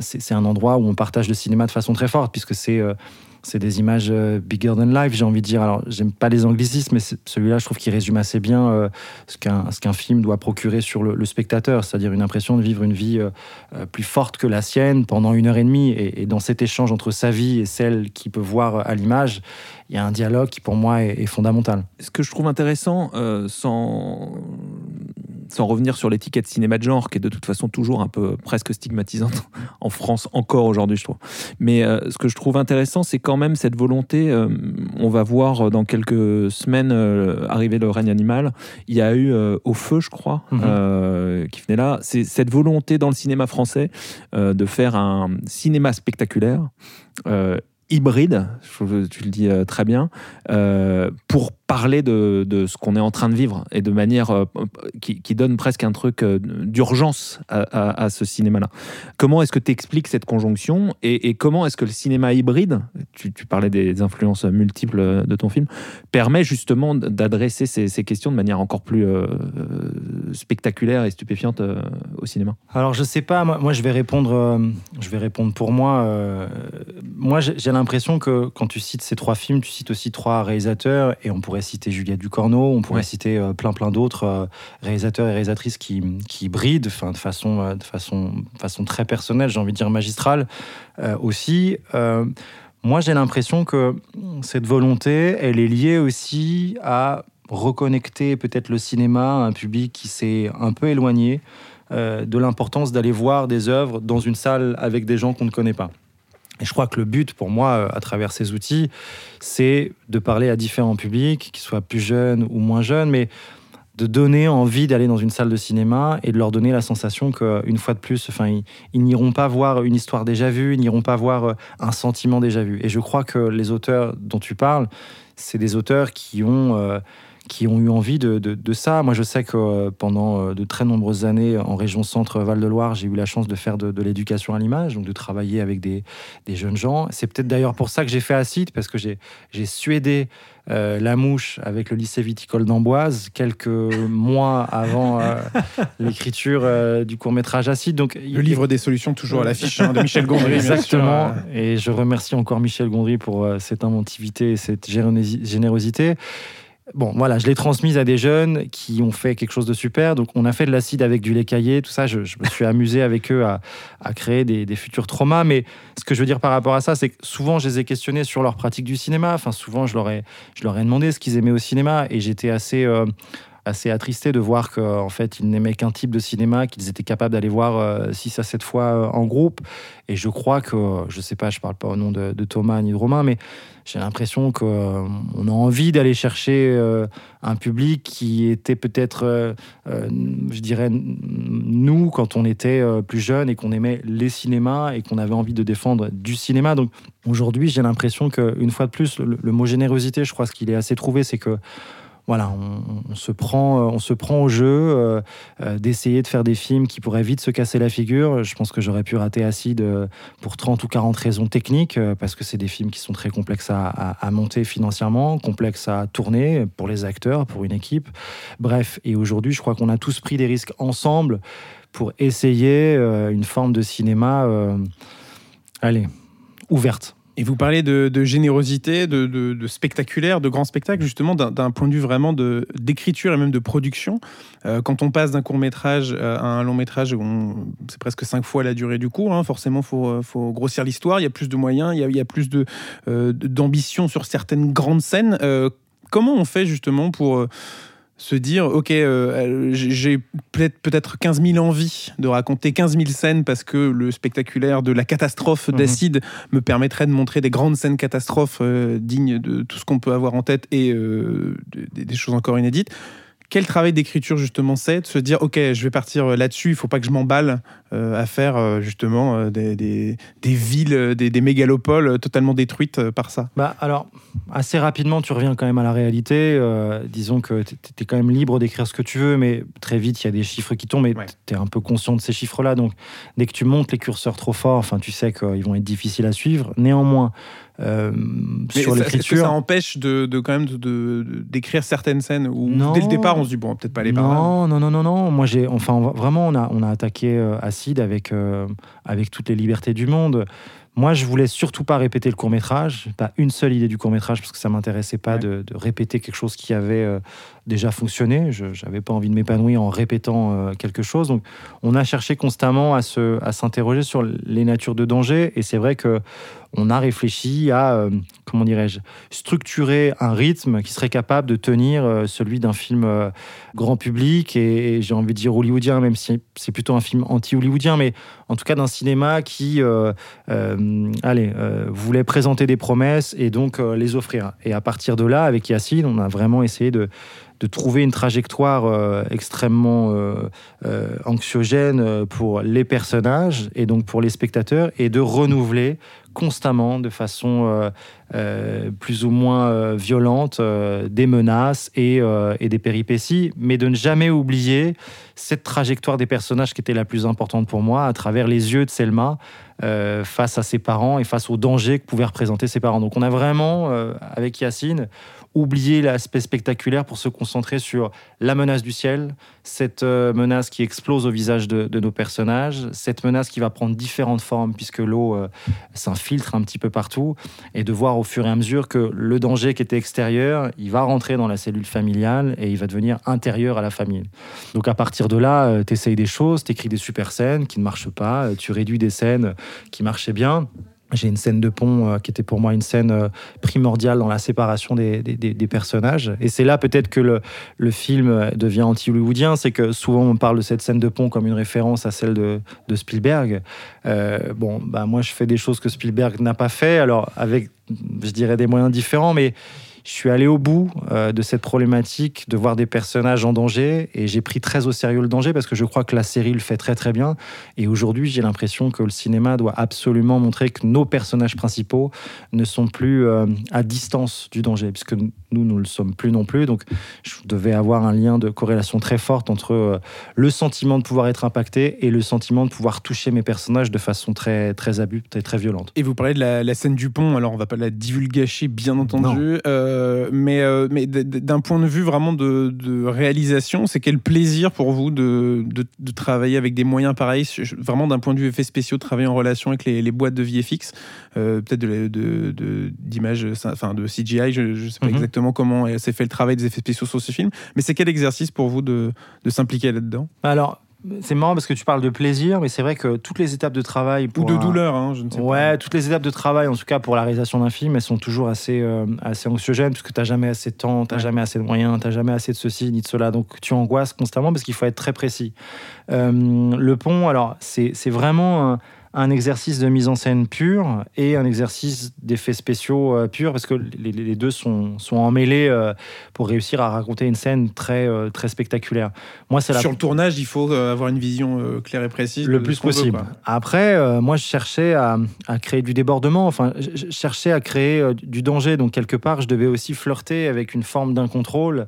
c'est c'est un endroit où on partage le cinéma de façon très forte puisque c'est euh, c'est des images euh, bigger than life, j'ai envie de dire. Alors, j'aime pas les anglicismes, mais celui-là, je trouve qu'il résume assez bien euh, ce qu'un film doit procurer sur le, spectateur, c'est-à-dire une impression de vivre une vie euh, euh, plus forte que la sienne pendant une heure et demie. Et, dans cet échange entre sa vie et celle qu'il peut voir à l'image, il y a un dialogue qui, pour moi, est, fondamental. Ce que je trouve intéressant, sans, sans revenir sur l'étiquette cinéma de genre, qui est de toute façon toujours un peu presque stigmatisante en France, encore aujourd'hui, je trouve. Mais euh, ce que je trouve intéressant, c'est quand même cette volonté. euh, on va voir dans quelques semaines euh, arriver le règne animal. Il y a eu Au Feu, je crois, Mhm. qui venait là. C'est cette volonté dans le cinéma français de faire un cinéma spectaculaire. hybride, tu le dis très bien, euh, pour parler de, de ce qu'on est en train de vivre et de manière euh, qui, donne presque un truc euh, d'urgence à, ce cinéma-là. Comment est-ce que tu expliques cette conjonction et, comment est-ce que le cinéma hybride, tu, tu parlais des influences multiples de ton film, permet justement d'adresser ces, questions de manière encore plus euh, euh, spectaculaire et stupéfiante euh, au cinéma? Alors je sais pas, moi, moi, je vais répondre, euh, je vais répondre pour moi. euh, moi j'ai l'impression que quand tu cites ces trois films, tu cites aussi trois réalisateurs et on pourrait citer Juliette Ducorneau, on pourrait Ouais. citer euh, plein plein d'autres euh, réalisateurs et réalisatrices qui, qui brident, enfin de façon euh, de façon façon très personnelle, j'ai envie de dire magistrale euh, aussi. Euh, moi j'ai l'impression que cette volonté, elle est liée aussi à reconnecter peut-être le cinéma à un public qui s'est un peu éloigné euh, de l'importance d'aller voir des œuvres dans une salle avec des gens qu'on ne connaît pas. Et je crois que le but pour moi, euh, à travers ces outils, c'est de parler à différents publics, qu'ils soient plus jeunes ou moins jeunes, mais de donner envie d'aller dans une salle de cinéma et de leur donner la sensation qu'une fois de plus, enfin, ils, n'iront pas voir une histoire déjà vue, ils n'iront pas voir euh, un sentiment déjà vu. Et je crois que les auteurs dont tu parles, c'est des auteurs qui ont, euh, qui ont eu envie de, de- de ça. Moi, je sais que euh, pendant euh, de très nombreuses années, en région centre Val-de-Loire, j'ai eu la chance de faire de, de l'éducation à l'image, donc de travailler avec des, des jeunes gens. C'est peut-être d'ailleurs pour ça que j'ai fait Acide, parce que j'ai suédé euh, la mouche avec le lycée viticole d'Amboise quelques <laughs> mois avant euh, l'écriture euh, du court-métrage Acide. Donc, Le livre des solutions, toujours à l'affiche hein, de Michel Gondry. Exactement. Et je remercie encore Michel Gondry pour cette inventivité et cette générosi- générosité. Bon, voilà, je l'ai transmise à des jeunes qui ont fait quelque chose de super. Donc, on a fait de l'acide avec du lait caillé, tout ça. Je, me suis amusé avec eux à, créer des, futurs traumas. Mais ce que je veux dire par rapport à ça, c'est que souvent, je les ai questionnés sur leur pratique du cinéma. Enfin, souvent, je leur ai, je leur ai demandé ce qu'ils aimaient au cinéma. Et j'étais assez. euh, assez attristé de voir qu'en fait ils n'aimaient qu'un type de cinéma qu'ils étaient capables d'aller voir 6 à 7 fois euh, en groupe et je crois que je sais pas je parle pas au nom de, de Thomas ni de Romain mais j'ai l'impression qu'on a envie d'aller chercher euh, un public qui était peut-être euh, euh, je dirais nous quand on était plus jeune et qu'on aimait les cinémas et qu'on avait envie de défendre du cinéma. Donc aujourd'hui j'ai l'impression qu'une fois de plus le, le mot générosité je crois ce qu'il est assez trouvé c'est que voilà, on, se prend, euh, on se prend au jeu euh, euh, d'essayer de faire des films qui pourraient vite se casser la figure. Je pense que j'aurais pu rater Acide pour 30 ou 40 raisons techniques, parce que c'est des films qui sont très complexes à, monter financièrement, complexes à tourner pour les acteurs, pour une équipe. Bref, et aujourd'hui, je crois qu'on a tous pris des risques ensemble pour essayer une forme de cinéma, allez, ouverte. Et vous parlez de, générosité, de, de- de spectaculaire, de grand spectacle, justement, d'un point de vue vraiment d'écriture et même de production. Euh, quand on passe d'un court métrage à un long métrage, c'est presque cinq fois la durée du cours, hein, forcément, il faut, faut grossir l'histoire, il y a plus de moyens, il y a, plus euh, d'ambition sur certaines grandes scènes. Euh, comment on fait justement pour... euh, se dire, ok, euh, j'ai- j'ai peut-être peut-être 15 000 envies de raconter 15 000 scènes parce que le spectaculaire de la catastrophe Mhm. d'acide me permettrait de montrer des grandes scènes catastrophes euh, dignes de tout ce qu'on peut avoir en tête et euh, de- des- des choses encore inédites. Quel travail d'écriture justement c'est de se dire ok je vais partir euh, là-dessus il faut pas que je m'emballe euh, à faire euh, justement euh, des, des- des villes des, des mégalopoles totalement détruites par ça Bah, alors, assez rapidement, tu reviens quand même à la réalité. Disons que tu es quand même libre d'écrire ce que tu veux, mais très vite, il y a des chiffres qui tombent et Ouais. tu es un peu conscient de ces chiffres-là. Donc, dès que tu montes les curseurs trop fort, enfin, tu sais qu'ils vont être difficiles à suivre. Néanmoins, euh, sur que ça l'écriture. empêche de, de quand même de- de- de- d'écrire certaines scènes où Non. dès le départ on se dit bon peut-être pas aller par là Non, non, non, non, non. Moi, j'ai, enfin, on va- vraiment, on a, on a attaqué euh, Acide avec, euh, avec toutes les libertés du monde. Moi, je voulais surtout pas répéter le court métrage, pas une seule idée du court métrage, parce que ça m'intéressait pas Ouais. de, de répéter quelque chose qui avait euh, déjà fonctionné. Je n'avais pas envie de m'épanouir en répétant euh, quelque chose. Donc, on a cherché constamment à se, à s'interroger sur les natures de danger, et c'est vrai que on a réfléchi à, euh, comment dirais-je, structurer un rythme qui serait capable de tenir celui d'un film grand public et, et j'ai envie de dire hollywoodien, même si c'est plutôt un film anti-hollywoodien, mais en tout cas d'un cinéma qui, allez, euh, voulait présenter des promesses et donc euh, les offrir. Et à partir de là, avec Yacine, on a vraiment essayé de, de trouver une trajectoire euh, extrêmement euh, euh, anxiogène pour les personnages et donc pour les spectateurs et de renouveler constamment de façon plus ou moins violente des menaces et, et des péripéties, mais de ne jamais oublier cette trajectoire des personnages qui était la plus importante pour moi à travers les yeux de Selma face à ses parents et face au danger que pouvaient représenter ses parents. Donc on a vraiment, avec Yacine, oublié l'aspect spectaculaire pour se concentrer sur la menace du ciel, cette euh, menace qui explose au visage de, nos personnages, cette menace qui va prendre différentes formes puisque l'eau euh, s'infiltre un petit peu partout, et de voir au fur et à mesure que le danger qui était extérieur, il va rentrer dans la cellule familiale et il va devenir intérieur à la famille. Donc à partir de là, tu essayes des choses, tu écris des super scènes qui ne marchent pas, euh, tu réduis des scènes qui marchaient bien. J'ai une scène de pont euh, qui était pour moi une scène euh, primordiale dans la séparation des, des- personnages. Et c'est là peut-être que le, le film euh, devient anti-hollywoodien. C'est que souvent on parle de cette scène de pont comme une référence à celle de, de Spielberg. Bon, bah, moi je fais des choses que Spielberg n'a pas fait, alors avec, je dirais, des moyens différents, mais je suis allé au bout euh, de cette problématique de voir des personnages en danger et j'ai pris très au sérieux le danger parce que je crois que la série le fait très très bien. Et aujourd'hui, j'ai l'impression que le cinéma doit absolument montrer que nos personnages principaux ne sont plus euh, à distance du danger, puisque nous, nous ne le sommes plus non plus. Donc, je devais avoir un lien de corrélation très forte entre euh, le sentiment de pouvoir être impacté et le sentiment de pouvoir toucher mes personnages de façon très très abrupte et très violente. Et vous parlez de la, la scène du pont, alors on va pas la divulgacher bien entendu, euh, mais, euh, mais d- d- d'un point de vue vraiment de, de réalisation, c'est quel plaisir pour vous de, de, de travailler avec des moyens pareils, vraiment d'un point de vue effets spéciaux, de travailler en relation avec les, les boîtes de VFX, euh, peut-être de, d'images, enfin de CGI, je ne sais pas Mhm. exactement comment s'est fait le travail des effets spéciaux sur ce film, mais c'est quel exercice pour vous de, de s'impliquer là-dedans? Alors, c'est marrant parce que tu parles de plaisir, mais c'est vrai que toutes les étapes de travail Ou de un- douleur, hein, je ne sais Ouais, pas. toutes les étapes de travail, en tout cas pour la réalisation d'un film, elles sont toujours assez, euh, assez anxiogènes, puisque tu n'as jamais assez de temps, tu n'as Ouais. jamais assez de moyens, tu n'as jamais assez de ceci ni de cela. Donc tu angoisses constamment parce qu'il faut être très précis. Euh, le pont, alors, c'est c'est vraiment un, un exercice de mise en scène pure et un exercice d'effets spéciaux euh, pur, parce que les, les deux sont, sont emmêlés euh, pour réussir à raconter une scène très, euh, très spectaculaire. Moi, c'est la Sur le tournage, il faut avoir une vision claire et précise. le plus veut, possible. Après, moi, je cherchais à, à créer du débordement. Enfin, je, cherchais à créer du danger. Donc, quelque part, je devais aussi flirter avec une forme d'incontrôle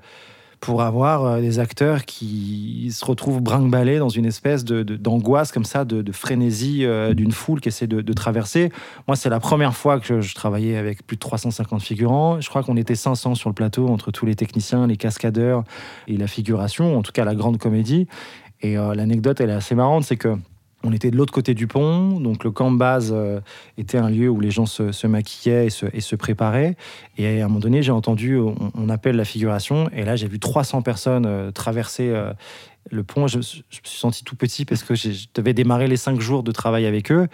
pour avoir euh, des acteurs qui se retrouvent brinque-ballés dans une espèce de, de- d'angoisse comme ça, de, frénésie euh, d'une foule qui essaie de, traverser. Moi, c'est la première fois que je, je travaillais avec plus de 350 figurants. Je crois qu'on était 500 sur le plateau entre tous les techniciens, les cascadeurs et la figuration, en tout cas la grande comédie. Et euh, l'anecdote, elle est assez marrante, c'est que on était de l'autre côté du pont, donc le camp de base euh, était un lieu où les gens se, se maquillaient et se, préparaient. Et à un moment donné, j'ai entendu, on, on appelle la figuration, et là j'ai vu 300 personnes euh, traverser euh, Le pont, je, me suis senti tout petit parce que je devais démarrer les cinq jours de travail avec eux.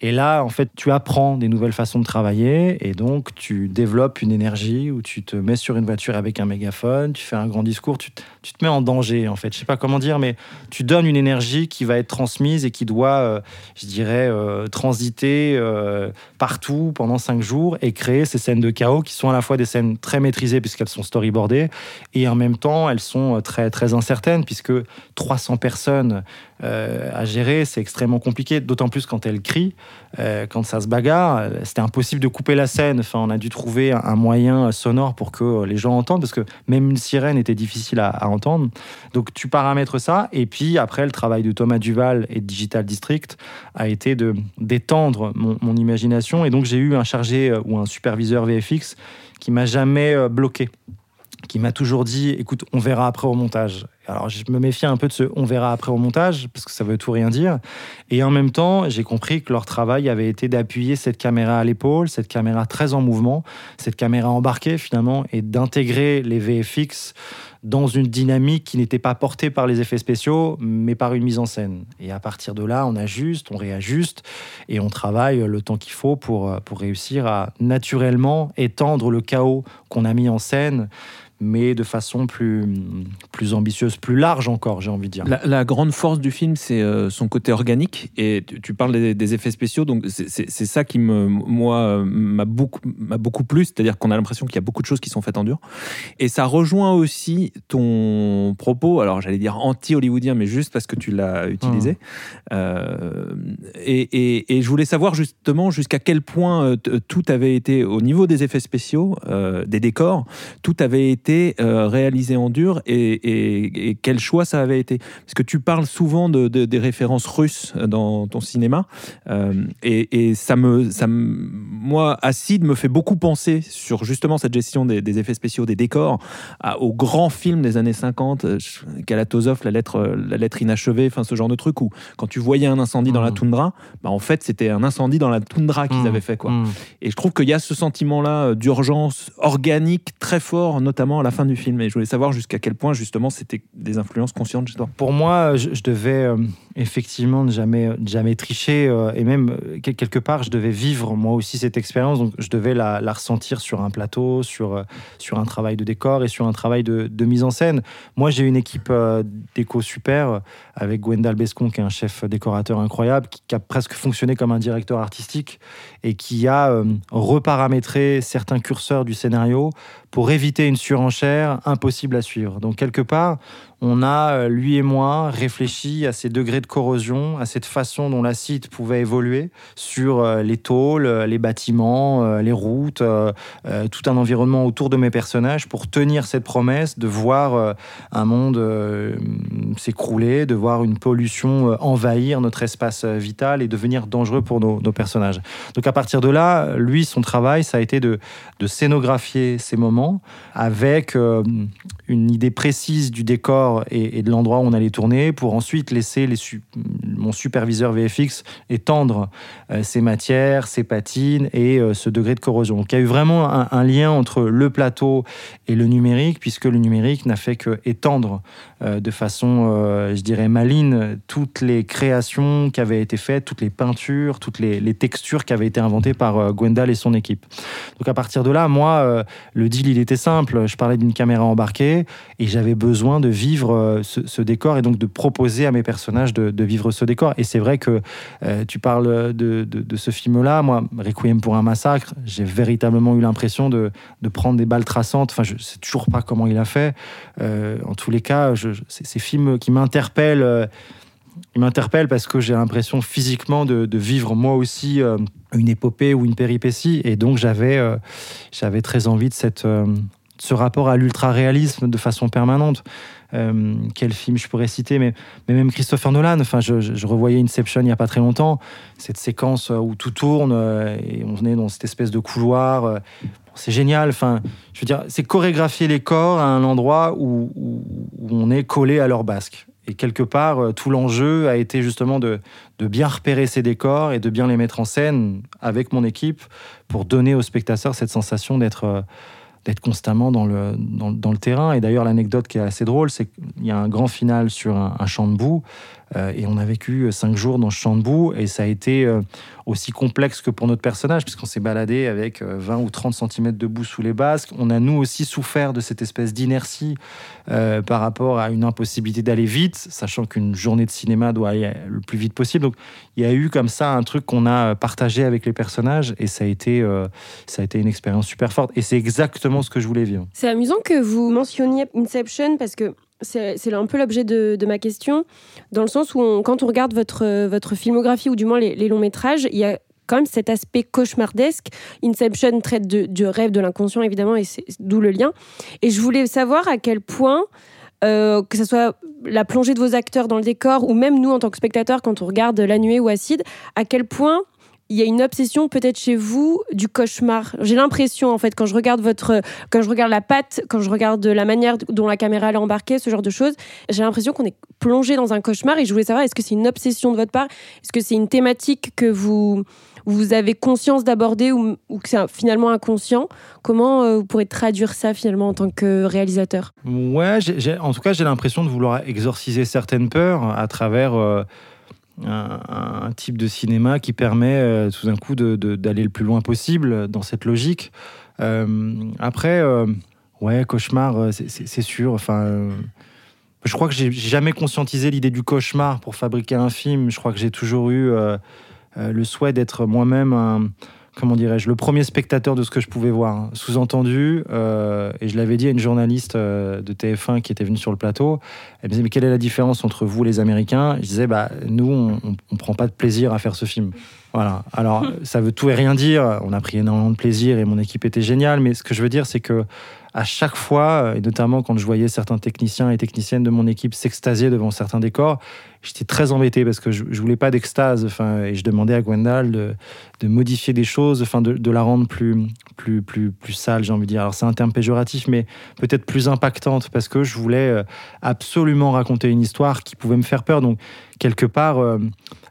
Et là, en fait, tu apprends des nouvelles façons de travailler et donc tu développes une énergie où tu te mets sur une voiture avec un mégaphone, tu fais un grand discours, tu, tu te mets en danger, en fait. Je sais pas comment dire, mais tu donnes une énergie qui va être transmise et qui doit, euh, je dirais, euh, transiter euh, partout pendant cinq jours et créer ces scènes de chaos qui sont à la fois des scènes très maîtrisées puisqu'elles sont storyboardées et en même temps elles sont très très incertaines puisque 300 personnes euh, à gérer c'est extrêmement compliqué d'autant plus quand elles crient euh, quand ça se bagarre. C'était impossible de couper la scène. Enfin on a dû trouver un, moyen sonore pour que euh, les gens entendent parce que même une sirène était difficile à, entendre. Donc tu paramètres ça et puis après le travail de Thomas Duval et Digital District a été de d'étendre mon, mon imagination. Et donc j'ai eu un chargé ou un superviseur VFX qui m'a jamais bloqué qui m'a toujours dit écoute on verra après au montage alors je me méfiais un peu de ce on verra après au montage parce que ça veut tout rien dire et en même temps j'ai compris que leur travail avait été d'appuyer cette caméra à l'épaule cette caméra très en mouvement cette caméra embarquée finalement et d'intégrer les VFX dans une dynamique qui n'était pas portée par les effets spéciaux, mais par une mise en scène. Et à partir de là, on ajuste, on réajuste, et on travaille le temps qu'il faut pour, pour réussir à naturellement étendre le chaos qu'on a mis en scène, mais de façon plus, plus ambitieuse, plus large encore, j'ai envie de dire. La, la grande force du film, c'est euh, son côté organique. Et tu, tu parles des, des effets spéciaux, donc c'est- ça qui me, moi, m'a beaucoup, beaucoup plu. C'est-à-dire qu'on a l'impression qu'il y a beaucoup de choses qui sont faites en dur. Et ça rejoint aussi ton propos. Alors j'allais dire anti-hollywoodien, mais juste parce que tu l'as utilisé. Euh, et, et- et je voulais savoir justement jusqu'à quel point euh, tout avait été au niveau des effets spéciaux, euh, des décors, tout avait été euh, réalisé en dur et, et- et quel choix ça avait été? Parce que tu parles souvent de, de- des références russes dans ton cinéma euh, et, et ça me, ça me- moi, Acide me fait beaucoup penser sur justement cette gestion des, des effets spéciaux, des décors, à- aux grands films des années 50, euh, Kalatozov, la lettre, la lettre inachevée, enfin ce genre de truc où quand tu voyais un incendie dans la Mhm. toundra, bah, en fait c'était un incendie dans la toundra qu'ils Mhm. avaient fait quoi. Mm. Et je trouve qu'il y a ce sentiment-là d'urgence organique très fort, notamment à la fin du film. Et je voulais savoir jusqu'à quel point, justement, c'était des influences conscientes chez toi. Pour moi, je, devais euh, effectivement ne jamais, ne jamais tricher euh, et même euh, quel- quelque part, je devais vivre moi aussi cette expérience. Donc, je devais la, ressentir sur un plateau, sur, euh, sur un travail de décor et sur un travail de, de mise en scène. Moi, j'ai une équipe euh, déco super euh, avec Gwendal Bescon, qui est un chef décorateur incroyable, qui, qui a presque fonctionné comme un directeur artistique et qui a euh, reparamétré certains curseurs du scénario pour éviter une surenchère impossible à suivre. Donc, quelque part, on a, euh, lui et moi, réfléchi à ces degrés de corrosion, à cette façon dont l'acide pouvait évoluer sur euh, les tôles, euh, les bâtiments, les routes, tout un environnement autour de mes personnages pour tenir cette promesse de voir un monde s'écrouler, de voir une pollution envahir notre espace vital et devenir dangereux pour nos, personnages. Donc à partir de là, lui, son travail, ça a été de, scénographier ces moments avec une idée précise du décor et, de l'endroit où on allait tourner pour ensuite laisser mon superviseur VFX étendre euh, ces matières, ces patines et euh, ce degré de corrosion. Donc il y a eu vraiment un, lien entre le plateau et le numérique puisque le numérique n'a fait que étendre euh, de façon, euh, je dirais, maligne toutes les créations qui avaient été faites, toutes les peintures, toutes les, textures qui avaient été inventées par Gwendal et son équipe. Donc à partir de là, moi, le deal, il était simple. Je parlais d'une caméra embarquée et j'avais besoin de vivre euh, ce, décor et donc de proposer à mes personnages de, vivre ce décor. Et c'est vrai que euh, tu parles de, ce film-là. Moi, Requiem pour un massacre, j'ai véritablement eu l'impression de, prendre des balles traçantes. Enfin, je sais toujours pas comment il a fait. Euh, en tous les cas, je, je- ces films qui m'interpellent. euh, ils m'interpellent parce que j'ai l'impression physiquement de, vivre moi aussi une épopée ou une péripétie. Et donc, j'avais j'avais très envie de cette, ce rapport à l'ultra-réalisme de façon permanente. Euh, quel film je pourrais citer mais, même Christopher Nolan, enfin, je, revoyais Inception il n'y a pas très longtemps, cette séquence euh, où tout tourne euh, et on est dans cette espèce de couloir. c'est génial. Enfin, je veux dire, c'est chorégraphier les corps à un endroit où, on est collé à leur basque. Et quelque part, tout l'enjeu a été justement de, bien repérer ces décors et de bien les mettre en scène avec mon équipe pour donner aux spectateurs cette sensation d'être d'être constamment dans le, dans, dans le terrain. Et d'ailleurs, l'anecdote qui est assez drôle, c'est qu'il y a un grand final sur un, un champ de boue. Euh, et on a vécu cinq jours dans ce champ de boue. Et ça a été euh, aussi complexe que pour notre personnage, puisqu'on s'est baladé avec euh, 20 ou 30 cm de boue sous les basques. On a nous aussi souffert de cette espèce d'inertie euh, par rapport à une impossibilité d'aller vite, sachant qu'une journée de cinéma doit aller le plus vite possible. Donc il y a eu comme ça un truc qu'on a partagé avec les personnages et ça a été, euh, ça a été une expérience super forte. Et c'est exactement ce que je voulais vivre. C'est amusant que vous mentionniez Inception parce que c'est un peu l'objet de, ma question, dans le sens où quand on regarde votre, euh, votre filmographie ou du moins les, longs métrages, il y a quand même cet aspect cauchemardesque. Inception traite du rêve, de l'inconscient évidemment, et c'est d'où le lien. Et je voulais savoir à quel point, euh, que ce soit la plongée de vos acteurs dans le décor ou même nous en tant que spectateurs quand on regarde La Nuée ou Acide, à quel point il y a une obsession peut-être chez vous du cauchemar. J'ai l'impression en fait quand je regarde votre quand je regarde la patte, quand je regarde la manière dont la caméra est embarquée, ce genre de choses, j'ai l'impression qu'on est plongé dans un cauchemar et je voulais savoir est-ce que c'est une obsession de votre part? Est-ce que c'est une thématique que vous vous avez conscience d'aborder ou, que c'est finalement inconscient? Comment euh, vous pourrez traduire ça finalement en tant que réalisateur? Ouais, en tout cas, j'ai l'impression de vouloir exorciser certaines peurs à travers euh, un, type de cinéma qui permet euh, tout d'un coup d'aller le plus loin possible dans cette logique. Euh, après, euh, ouais, cauchemar, euh, c'est- sûr. Enfin, je crois que j'ai jamais conscientisé l'idée du cauchemar pour fabriquer un film. Je crois que j'ai toujours eu le souhait d'être moi-même un comment dirais-je, le premier spectateur de ce que je pouvais voir. Sous-entendu, euh, et je l'avais dit à une journaliste euh, de TF1 qui était venue sur le plateau, elle me disait, mais quelle est la différence entre vous les Américains? Je disais, bah, nous, on ne prend pas de plaisir à faire ce film. Voilà. Alors, ça veut tout et rien dire. On a pris énormément de plaisir et mon équipe était géniale. Mais ce que je veux dire, c'est que à chaque fois, et notamment quand je voyais certains techniciens et techniciennes de mon équipe s'extasier devant certains décors, j'étais très embêté parce que je, voulais pas d'extase. Enfin, et je demandais à Gwendal de, modifier des choses, enfin, de, de la rendre plus, plus, plus, plus sale, j'ai envie de dire. Alors, c'est un terme péjoratif, mais peut-être plus impactante parce que je voulais euh, absolument raconter une histoire qui pouvait me faire peur. Donc, quelque part, euh,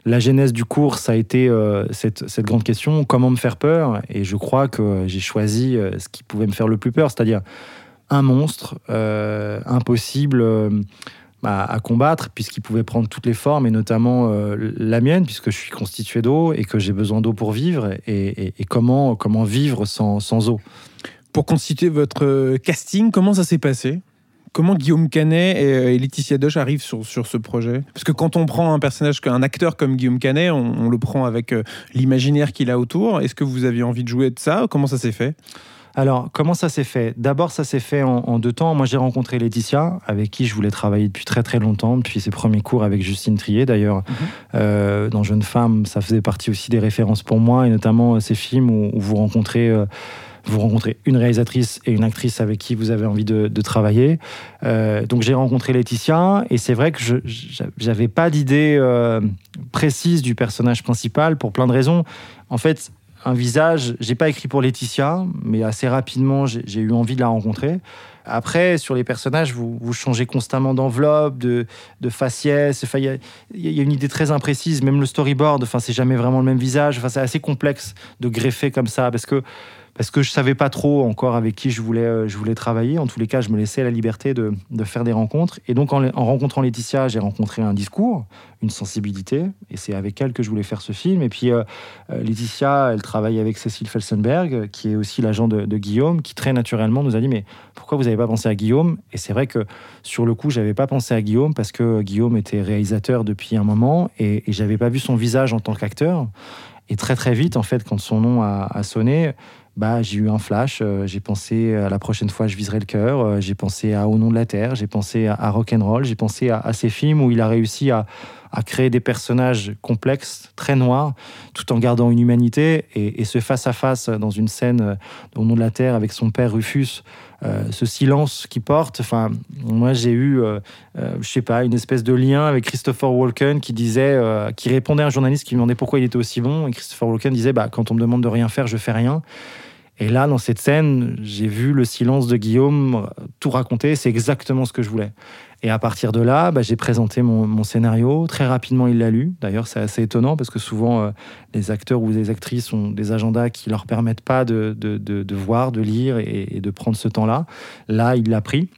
la genèse du cours, ça a été euh, cette, grande question comment me faire peur? Et je crois que j'ai choisi euh, ce qui pouvait me faire le plus peur, c'est-à-dire un monstre euh, impossible à combattre, puisqu'il pouvait prendre toutes les formes, et notamment la mienne, puisque je suis constitué d'eau et que j'ai besoin d'eau pour vivre. Et, et- comment, comment vivre sans, sans eau Pour constituer votre casting, comment ça s'est passé? Comment Guillaume Canet et, euh, et Laetitia Doche arrivent sur, sur ce projet? Parce que quand on prend un personnage, un acteur comme Guillaume Canet, on, on le prend avec euh, l'imaginaire qu'il a autour. Est-ce que vous aviez envie de jouer de ça? Comment ça s'est fait? Alors, comment ça s'est fait? D'abord, ça s'est fait en, en deux temps. Moi, j'ai rencontré Laetitia, avec qui je voulais travailler depuis très très longtemps, depuis ses premiers cours avec Justine Trier. D'ailleurs, euh, dans Jeune Femme, ça faisait partie aussi des références pour moi, et notamment euh, ces films où, où vous rencontrez. euh, vous rencontrez une réalisatrice et une actrice avec qui vous avez envie de, travailler. Euh, donc j'ai rencontré Laetitia et c'est vrai que je j'avais pas d'idée euh, précise du personnage principal pour plein de raisons. En fait, un visage, j'ai pas écrit pour Laetitia, mais assez rapidement j'ai eu envie de la rencontrer. Après, sur les personnages, vous, changez constamment d'enveloppe, de, de faciès. Il y y, a une idée très imprécise. Même le storyboard, enfin, c'est jamais vraiment le même visage. Enfin, c'est assez complexe de greffer comme ça parce que parce que je savais pas trop encore avec qui je voulais, euh, je voulais travailler. En tous les cas, je me laissais la liberté de, faire des rencontres. Et donc, en, en rencontrant Laetitia, j'ai rencontré un discours, une sensibilité, et c'est avec elle que je voulais faire ce film. Et puis, euh, euh, Laetitia, elle travaille avec Cécile Felsenberg, qui est aussi l'agent de, de Guillaume, qui très naturellement nous a dit Mais pourquoi vous n'avez pas pensé à Guillaume? Et c'est vrai que sur le coup, j'avais pas pensé à Guillaume parce que Guillaume était réalisateur depuis un moment et, et j'avais pas vu son visage en tant qu'acteur. Et très très vite, en fait, quand son nom a, a sonné, bah, j'ai eu un flash. euh, j'ai pensé à la prochaine fois, je viserai le cœur. euh, j'ai pensé à Au nom de la terre. J'ai pensé à, à Rock'n'Roll. J'ai pensé à, à ces films où il a réussi à, créer des personnages complexes, très noirs, tout en gardant une humanité. Et, ce face-à-face dans une scène euh, au nom de la terre avec son père Rufus, euh, ce silence qu'il porte. Enfin, moi, j'ai eu, euh, euh, je sais pas, une espèce de lien avec Christopher Walken qui disait, euh, qui répondait à un journaliste qui lui demandait pourquoi il était aussi bon. Et Christopher Walken disait, bah, quand on me demande de rien faire, je fais rien. Et là, dans cette scène, j'ai vu le silence de Guillaume euh, tout raconter. C'est exactement ce que je voulais. Et à partir de là, bah, j'ai présenté mon, scénario. Très rapidement, il l'a lu. D'ailleurs, c'est assez étonnant parce que souvent, euh, les acteurs ou les actrices ont des agendas qui leur permettent pas de voir, de lire et, et de prendre ce temps-là. Là, il l'a pris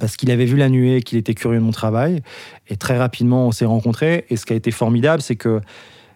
parce qu'il avait vu la nuée, qu'il était curieux de mon travail. Et très rapidement, on s'est rencontrés. Et ce qui a été formidable, c'est que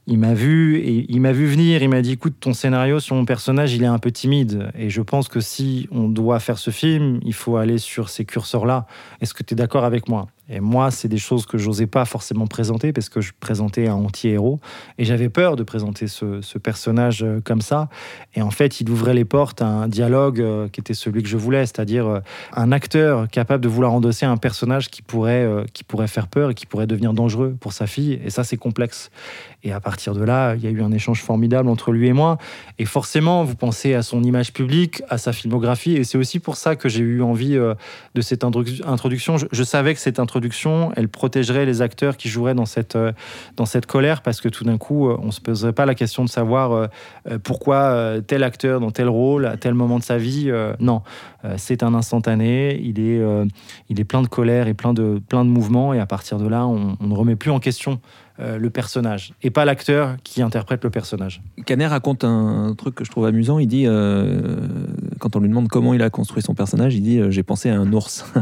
il m'a vu et il m'a vu venir. Il m'a dit "Écoute, ton scénario sur mon personnage, il est un peu timide. Et je pense que si on doit faire ce film, il faut aller sur ces curseurs-là. Est-ce que tu es d'accord avec moi? Et moi, c'est des choses que j'osais pas forcément présenter parce que je présentais un anti-héros et j'avais peur de présenter ce, personnage euh, comme ça. Et en fait, il ouvrait les portes à un dialogue euh, qui était celui que je voulais, c'est-à-dire euh, un acteur capable de vouloir endosser un personnage qui pourrait, qui pourrait faire peur et qui pourrait devenir dangereux pour sa fille. Et ça, c'est complexe. Et à partir de là, il y a eu un échange formidable entre lui et moi. Et forcément, vous pensez à son image publique, à sa filmographie. Et c'est aussi pour ça que j'ai eu envie euh, de cette introdu- introduction. Je, savais que cette introduction, elle protégerait les acteurs qui joueraient dans cette, euh, dans cette colère, parce que tout d'un coup, euh, on ne se poserait pas la question de savoir pourquoi tel acteur dans tel rôle, à tel moment de sa vie. non, c'est un instantané. Il est, il est plein de colère et plein de, plein de mouvements. Et à partir de là, on ne remet plus en question euh, le personnage et pas l'acteur qui interprète le personnage. Canet raconte un truc que je trouve amusant. Il dit, euh, quand on lui demande comment il a construit son personnage, il dit euh, J'ai pensé à un ours. <laughs>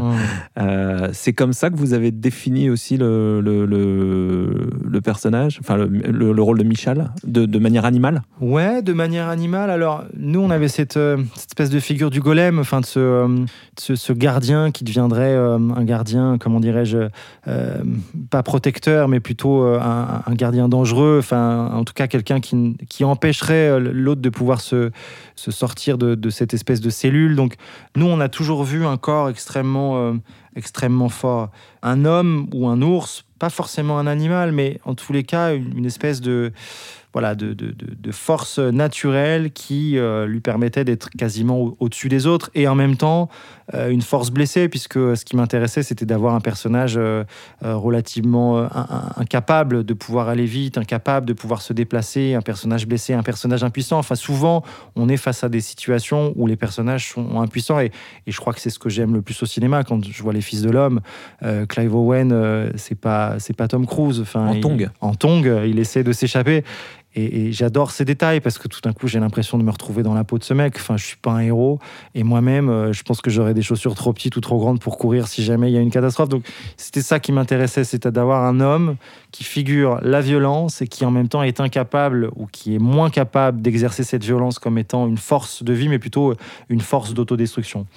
Euh, c'est comme ça que vous avez défini aussi le, le, le- le personnage, enfin le, le- le rôle de Michal, de, de manière animale? Ouais, de manière animale. Alors, nous, on avait cette, euh, cette espèce de figure du golem, enfin, de ce, de ce, ce gardien qui deviendrait un gardien, comment dirais-je, euh, pas protecteur, mais plutôt un, un gardien dangereux, enfin, en tout cas, quelqu'un qui, qui empêcherait l'autre de pouvoir se, se sortir de, de cette espèce de cellule. Donc, nous, on a toujours vu un corps extrêmement, euh, extrêmement fort. Un homme ou un ours, pas forcément un animal, mais en tous les cas, une, une espèce de voilà, de, de, de- force naturelle qui euh, lui permettait d'être quasiment au- au-dessus des autres et en même temps euh, une force blessée puisque ce qui m'intéressait c'était d'avoir un personnage euh, relativement in- in- incapable de pouvoir aller vite, incapable de pouvoir se déplacer, un personnage blessé, un personnage impuissant. Enfin souvent on est face à des situations où les personnages sont impuissants et, et je crois que c'est ce que j'aime le plus au cinéma quand je vois les Fils de l'homme. Clive Owen c'est pas pas Tom Cruise. Enfin En il- en tongue, il essaie de s'échapper. Et, j'adore ces détails parce que tout d'un coup, j'ai l'impression de me retrouver dans la peau de ce mec. Enfin, je suis pas un héros. Et moi-même, euh, je pense que j'aurais des chaussures trop petites ou trop grandes pour courir si jamais il y a une catastrophe. Donc, c'était ça qui m'intéressait, c'était d'avoir un homme qui figure la violence et qui en même temps est incapable ou qui est moins capable d'exercer cette violence comme étant une force de vie, mais plutôt une force d'autodestruction.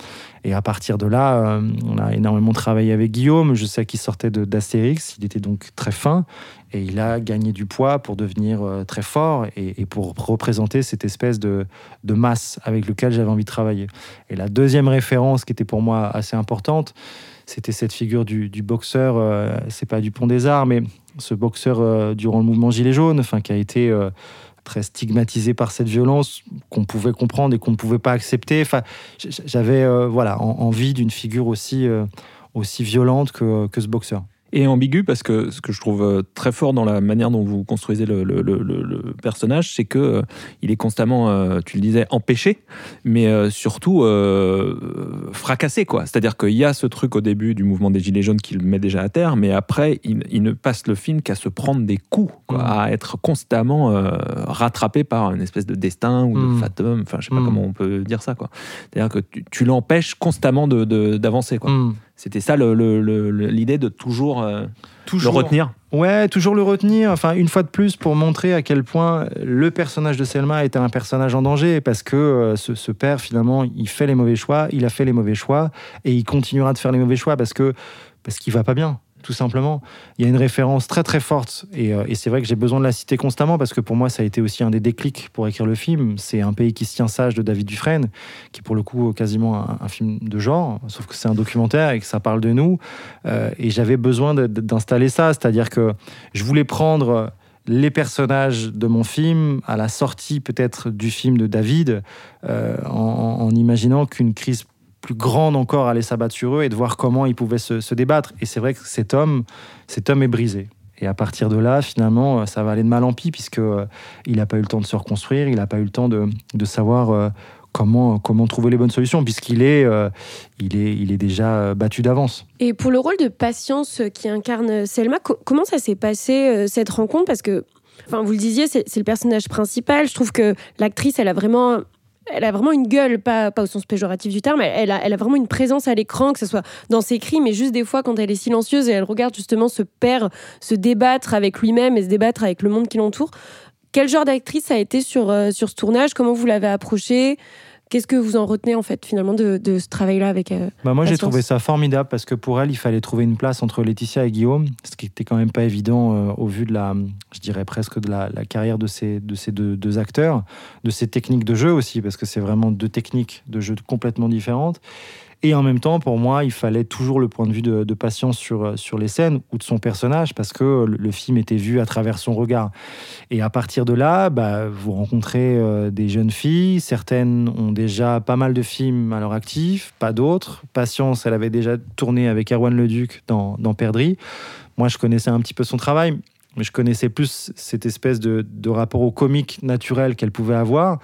Et à partir de là, euh, on a énormément travaillé avec Guillaume. Je sais qu'il sortait d'Astérix. Il était donc très fin. Et il a gagné du poids pour devenir euh, très fort et, pour représenter cette espèce de, de masse avec lequel j'avais envie de travailler. Et la deuxième référence qui était pour moi assez importante, c'était cette figure du, boxeur, euh, c'est pas du Pont des Arts, mais ce boxeur euh, durant le mouvement Gilet jaune, enfin, qui a été très stigmatisé par cette violence qu'on pouvait comprendre et qu'on ne pouvait pas accepter. Enfin, j'avais euh, voilà, en- envie d'une figure aussi, euh, aussi violente que, que ce boxeur. Et ambigu parce que ce que je trouve euh, très fort dans la manière dont vous construisez le, le- le- le- le personnage, c'est que euh, il est constamment, euh, tu le disais, empêché, mais euh, surtout fracassé quoi. C'est-à-dire qu'il y a ce truc au début du mouvement des gilets jaunes qui le met déjà à terre, mais après il, il ne passe le film qu'à se prendre des coups, quoi, Mm. à être constamment rattrapé par une espèce de destin ou de Mm. fatum. Enfin, je sais pas Mm. comment on peut dire ça quoi. C'est-à-dire que tu, tu l'empêches constamment de- de- d'avancer quoi. C'était ça le- le- le- le- l'idée de toujours euh, Toujours. le retenir. Ouais, toujours le retenir. Enfin, une fois de plus, pour montrer à quel point le personnage de Selma était un personnage en danger, parce que euh, ce, ce père, finalement, il fait les mauvais choix, il a fait les mauvais choix, et il continuera de faire les mauvais choix parce que parce qu'il va pas bien. Tout simplement. Il y a une référence très très forte, et, euh, et c'est vrai que j'ai besoin de la citer constamment parce que pour moi, ça a été aussi un des déclics pour écrire le film. C'est Un pays qui se tient sage de David Dufresne, qui pour le coup quasiment un, film de genre, sauf que c'est un documentaire et que ça parle de nous. Euh, et j'avais besoin d'installer ça, c'est-à-dire que je voulais prendre les personnages de mon film à la sortie peut-être du film de David, euh, en- en imaginant qu'une crise plus grande encore allait s'abattre sur eux et de voir comment ils pouvaient se, se débattre. Et c'est vrai que cet homme, cet homme est brisé. Et à partir de là, finalement, euh, ça va aller de mal en pis, puisque euh, il n'a pas eu le temps de se reconstruire, il n'a pas eu le temps de, de savoir euh, comment, comment trouver les bonnes solutions, puisqu'il est, il est, il est déjà battu d'avance. Et pour le rôle de patience qui incarne Selma, co- comment ça s'est passé cette rencontre? Parce que, enfin, vous le disiez, c'est le personnage principal. Je trouve que l'actrice, elle a vraiment. Elle a vraiment une gueule, pas, pas au sens péjoratif du terme, elle, a, elle a vraiment une présence à l'écran, que ce soit dans ses cris, mais juste des fois quand elle est silencieuse et elle regarde justement ce père se débattre avec lui-même et se débattre avec le monde qui l'entoure. Quel genre d'actrice a été sur, euh, sur ce tournage? Comment vous l'avez approché Qu'est-ce que vous en retenez en fait finalement de, de ce travail-là avec euh, Bah moi, j'ai trouvé ça formidable parce que pour elle, il fallait trouver une place entre Laetitia et Guillaume, ce qui était quand même pas évident euh, au vu de la, je dirais presque de la, la carrière de ces, de ces deux, deux acteurs, de ces techniques de jeu aussi, parce que c'est vraiment deux techniques de jeu complètement différentes. Et en même temps, pour moi, il fallait toujours le point de vue de, patience sur, euh, sur les scènes ou de son personnage, parce que le, le film était vu à travers son regard. Et à partir de là, bah, vous rencontrez euh, des jeunes filles. Certaines ont déjà pas mal de films à leur actif, pas d'autres. Patience, elle avait déjà tourné avec Erwan Leduc dans, dans Perdrix. Moi, je connaissais un petit peu son travail, mais je connaissais plus cette espèce de, de rapport au comique naturel qu'elle pouvait avoir.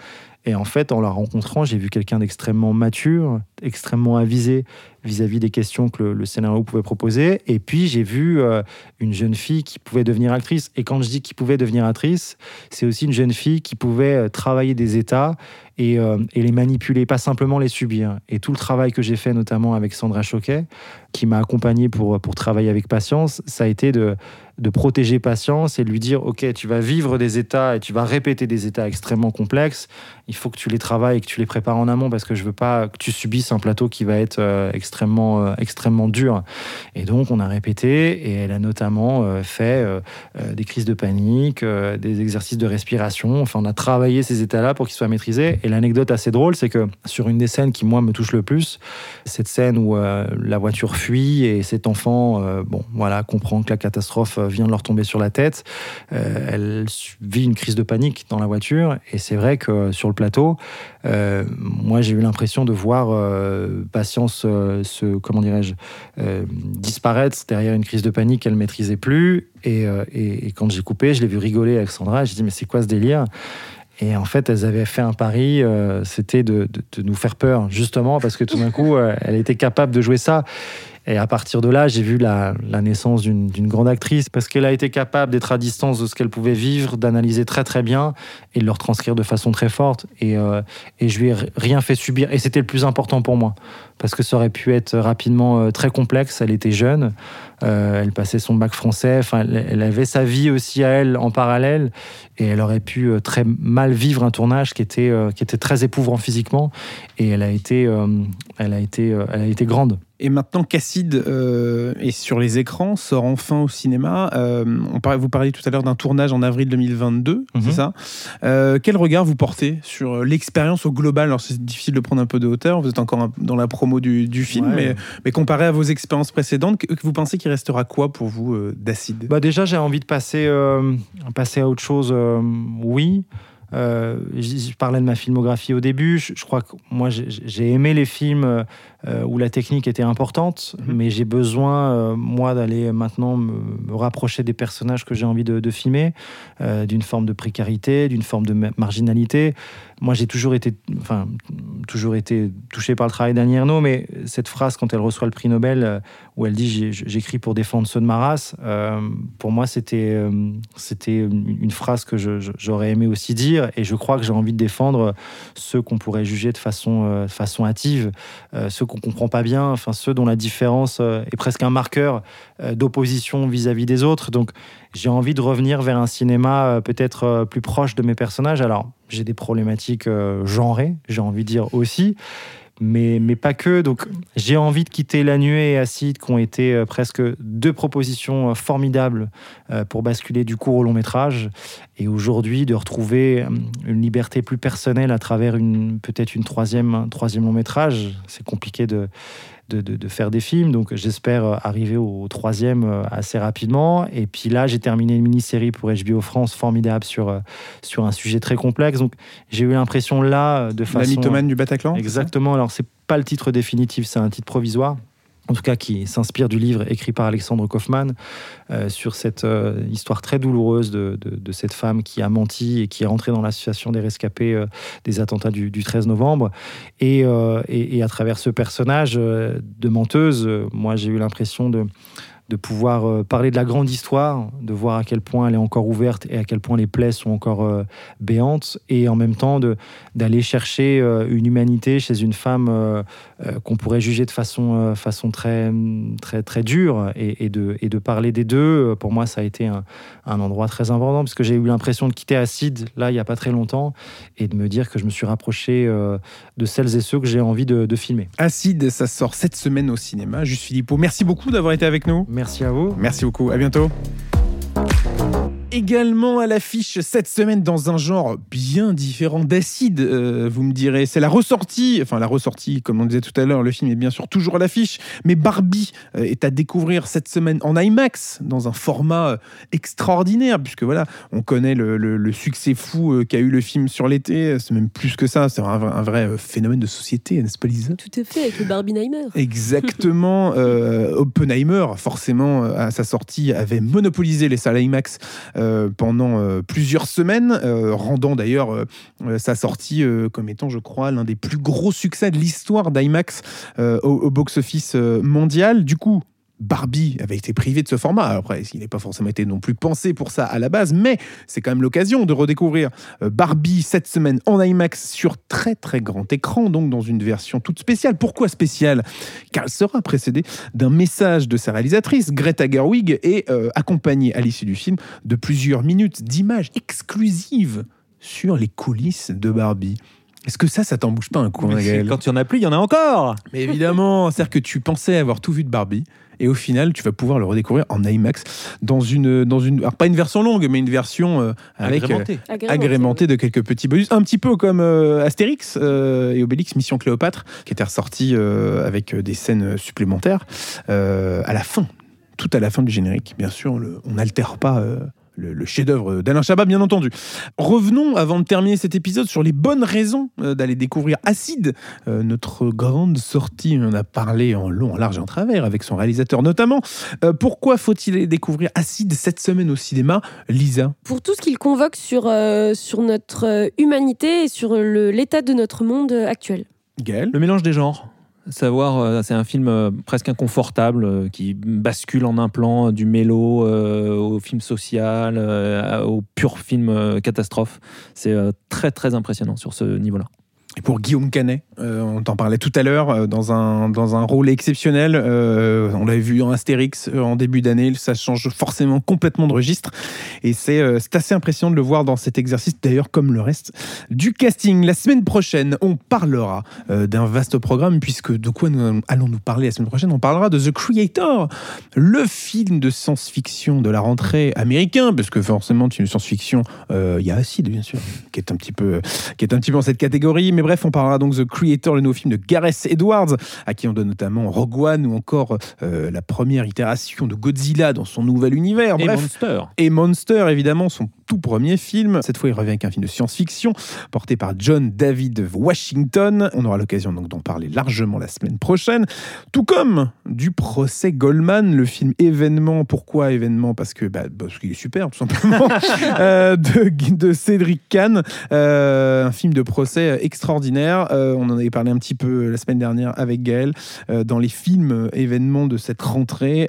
Et en fait, en la rencontrant, j'ai vu quelqu'un d'extrêmement mature, extrêmement avisé vis-à-vis des questions que le, scénario pouvait proposer. Et puis, j'ai vu euh, une jeune fille qui pouvait devenir actrice. Et quand je dis qui pouvait devenir actrice, c'est aussi une jeune fille qui pouvait euh, travailler des états et, euh, et les manipuler, pas simplement les subir. Et tout le travail que j'ai fait, notamment avec Sandra Choquet, qui m'a accompagné pour, pour travailler avec Patience, ça a été de, de protéger Patience et lui dire, OK, tu vas vivre des états et tu vas répéter des états extrêmement complexes. Il faut que tu les travailles et que tu les prépares en amont parce que je veux pas que tu subisses un plateau qui va être euh, extrêmement, euh, extrêmement dur. Et donc, on a répété et elle a notamment euh, fait des crises de panique, des exercices de respiration. Enfin, on a travaillé ces états-là pour qu'ils soient maîtrisés. Et l'anecdote assez drôle, c'est que sur une des scènes qui, moi, me touche le plus, cette scène où la voiture fuit et cet enfant, bon, voilà, comprend que la catastrophe vient de leur tomber sur la tête. Elle vit une crise de panique dans la voiture. Et c'est vrai que sur le plateau, euh, moi, j'ai eu l'impression de voir euh, Patience euh, se, comment dirais-je, disparaître derrière une crise de panique qu'elle maîtrisait plus. Et, quand j'ai coupé, je l'ai vu rigoler avec Sandra. J'ai dit mais c'est quoi ce délire? Et en fait, elles avaient fait un pari, c'était de, de- nous faire peur, justement parce que tout d'un coup, elle était capable de jouer ça. Et à partir de là, j'ai vu la, naissance d'une grande actrice parce qu'elle a été capable d'être à distance de ce qu'elle pouvait vivre, d'analyser très très bien et de le retranscrire de façon très forte. Et, euh, et je lui ai rien fait subir. Et c'était le plus important pour moi parce que ça aurait pu être rapidement euh, très complexe. Elle était jeune, euh, elle passait son bac français. Enfin, elle, avait sa vie aussi à elle en parallèle et elle aurait pu euh, très mal vivre un tournage qui était qui était très éprouvant physiquement. Et elle a été, elle a été, elle a été grande. Et maintenant, Casside euh, est sur les écrans, sort enfin au cinéma. Euh, on parlait, vous parliez tout à l'heure d'un tournage en avril 2022, Mhm. c'est ça? Euh, Quel regard vous portez sur l'expérience au global? Alors, c'est difficile de prendre un peu de hauteur, vous êtes encore dans la promo du, du film, Ouais. mais, mais comparé à vos expériences précédentes, que, vous pensez qu'il restera quoi pour vous euh, d'Acide? Bah déjà, j'ai envie de passer, euh, passer à autre chose. euh, oui. Euh, je, je parlais de ma filmographie au début. Je, je crois que moi, j'ai j'ai aimé les films euh, où la technique était importante, Mhm. mais j'ai besoin, euh, moi, d'aller maintenant me, me rapprocher des personnages que j'ai envie de, de filmer, euh, d'une forme de précarité, d'une forme de ma- marginalité. Moi, j'ai toujours été, enfin, toujours été touché par le travail d'Annie Ernaux, mais cette phrase, quand elle reçoit le prix Nobel, où elle dit J'écris pour défendre ceux de ma race, pour moi, c'était c'était une phrase que j'aurais aimé aussi dire, et je crois que j'ai envie de défendre ceux qu'on pourrait juger de façon, façon hâtive, ceux qu'on comprend pas bien, enfin ceux dont la différence euh, est presque un marqueur euh, d'opposition vis-à-vis des autres. Donc, j'ai envie de revenir vers un cinéma euh, peut-être plus proche de mes personnages. Alors, j'ai des problématiques genrées, j'ai envie de dire aussi, mais, mais pas que. Donc, j'ai envie de quitter La Nuée et Acide, qui ont été euh, presque deux propositions euh, formidables euh, pour basculer du court au long métrage. Et aujourd'hui, de retrouver une liberté plus personnelle à travers une peut-être une troisième, un troisième long métrage. C'est compliqué de, de, de- de faire des films. Donc j'espère euh, arriver au troisième euh, assez rapidement. Et puis là, j'ai terminé une mini-série pour HBO France formidable sur, euh, sur un sujet très complexe. Donc j'ai eu l'impression là, de La façon... mythomane du Bataclan Exactement. Alors, c'est pas le titre définitif, c'est un titre provisoire. En tout cas qui s'inspire du livre écrit par Alexandre Kaufmann euh, sur cette euh, histoire très douloureuse de, cette femme qui a menti et qui est rentrée dans l'association des rescapés euh, des attentats du, du 13 novembre. Et, à travers ce personnage de menteuse, moi j'ai eu l'impression de de pouvoir euh, parler de la grande histoire, de voir à quel point elle est encore ouverte et à quel point les plaies sont encore euh, béantes, et en même temps d'aller chercher euh, une humanité chez une femme qu'on pourrait juger de façon, façon très, très, très dure, et, de, et de parler des deux, pour moi, ça a été un, un endroit très important, parce que j'ai eu l'impression de quitter Acide, là, il n'y a pas très longtemps, et de me dire que je me suis rapproché de celles et ceux que j'ai envie de, de filmer. Acide, ça sort cette semaine au cinéma. Juste Philippot, merci beaucoup d'avoir été avec nous. Merci à vous. Merci beaucoup, à bientôt. Également à l'affiche cette semaine dans un genre bien différent d'acide, euh, vous me direz. C'est la ressortie, enfin la ressortie, comme on disait tout à l'heure, le film est bien sûr toujours à l'affiche, mais Barbie euh, est à découvrir cette semaine en IMAX, dans un format euh, extraordinaire, puisque voilà, on connaît le, le- le succès fou qu'a eu le film sur l'été, c'est même plus que ça, c'est un, vrai- un vrai phénomène de société, n'est-ce pas Lisa? Tout est fait avec le Barbenheimer. <laughs> Exactement. euh, Oppenheimer, forcément, à sa sortie, avait monopolisé les salles IMAX euh, pendant euh, plusieurs semaines, euh, rendant d'ailleurs euh, euh, sa sortie euh, comme étant, je crois, l'un des plus gros succès de l'histoire d'IMAX euh, au, box-office euh, mondial. Du coup, Barbie avait été privé de ce format. Après, il n'est pas forcément été non plus pensé pour ça à la base, mais c'est quand même l'occasion de redécouvrir euh, Barbie cette semaine en IMAX sur très très grand écran, donc dans une version toute spéciale. Pourquoi spéciale? Car elle sera précédée d'un message de sa réalisatrice, Greta Gerwig, et euh, accompagnée à l'issue du film de plusieurs minutes d'images exclusives sur les coulisses de Barbie. Est-ce que ça, ça t'en bouge pas un coup, Gaël Quand il y en a plus, il y en a encore. mais évidemment, c'est-à-dire que tu pensais avoir tout vu de Barbie. Et au final, tu vas pouvoir le redécouvrir en IMAX dans une, dans une, alors pas une version longue, mais une version euh, avec euh, Agrémenté. agrémenté de quelques petits bonus, un petit peu comme euh, Astérix euh, et Obélix Mission Cléopâtre, qui était ressorti euh, avec des scènes supplémentaires euh, à la fin, tout à la fin du générique. Bien sûr, le- on n'altère pas. euh, le, le chef-d'œuvre d'Alain Chabat, bien entendu. Revenons, avant de terminer cet épisode, sur les bonnes raisons euh, d'aller découvrir Acide, euh, notre grande sortie. On en a parlé en long, en large et en travers avec son réalisateur notamment. Euh, pourquoi faut-il aller découvrir Acide cette semaine au cinéma Lisa? Pour tout ce qu'il convoque sur, euh, sur notre humanité et sur l'état de notre monde actuel. Gaël Le mélange des genres. Savoir, euh, c'est un film euh, presque inconfortable euh, qui bascule en un plan du mélo au film social, au pur film catastrophe. C'est très très impressionnant sur ce niveau-là. Et pour Guillaume Canet, euh, on t'en parlait tout à l'heure, euh, dans, un, dans un rôle exceptionnel. euh, on l'avait vu dans Astérix en début d'année, ça change forcément complètement de registre. Et c'est assez impressionnant de le voir dans cet exercice, d'ailleurs comme le reste du casting. La semaine prochaine, on parlera d'un vaste programme, puisque de quoi nous allons nous parler la semaine prochaine? On parlera de The Creator, le film de science-fiction de la rentrée américain, parce que forcément, film de science-fiction, il y a Acide, bien sûr, qui est un petit peu qui est un petit peu dans cette catégorie. Mais bref, on parlera donc The Creator, le nouveau film de Gareth Edwards, à qui on donne notamment Rogue One ou encore euh, la première itération de Godzilla dans son nouvel univers. Et Monster. et Monster, évidemment, son tout premier film. Cette fois, il revient avec un film de science-fiction porté par John David Washington. On aura l'occasion donc d'en parler largement la semaine prochaine. Tout comme du procès Goldman, le film événement. Pourquoi événement? Parce que bah, parce qu'il est super, tout simplement. <laughs> Euh, de, de Cédric Kahn, Euh, un film de procès extraordinaire. Euh, on en avait parlé un petit peu la semaine dernière avec Gaël dans les films événements de cette rentrée.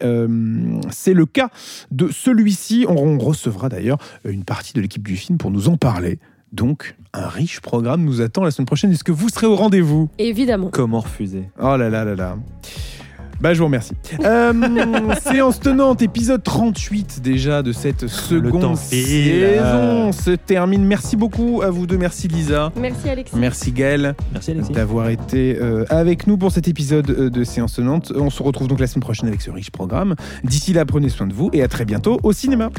C'est le cas de celui-ci. On, on recevra d'ailleurs une partie de l'équipe du film pour nous en parler. Donc, un riche programme nous attend la semaine prochaine. Est-ce que vous serez au rendez-vous? Évidemment. Comment refuser? Oh là là là là. Bah, je vous remercie. Euh, <laughs> séance tenante, épisode 38 déjà de cette seconde saison se termine. Merci beaucoup à vous deux. Merci Lisa. Merci Alexis. Merci Gaël Merci Alexis. d'avoir été euh, avec nous pour cet épisode euh, de séance tenante. On se retrouve donc la semaine prochaine avec ce riche programme. D'ici là, prenez soin de vous et à très bientôt au cinéma.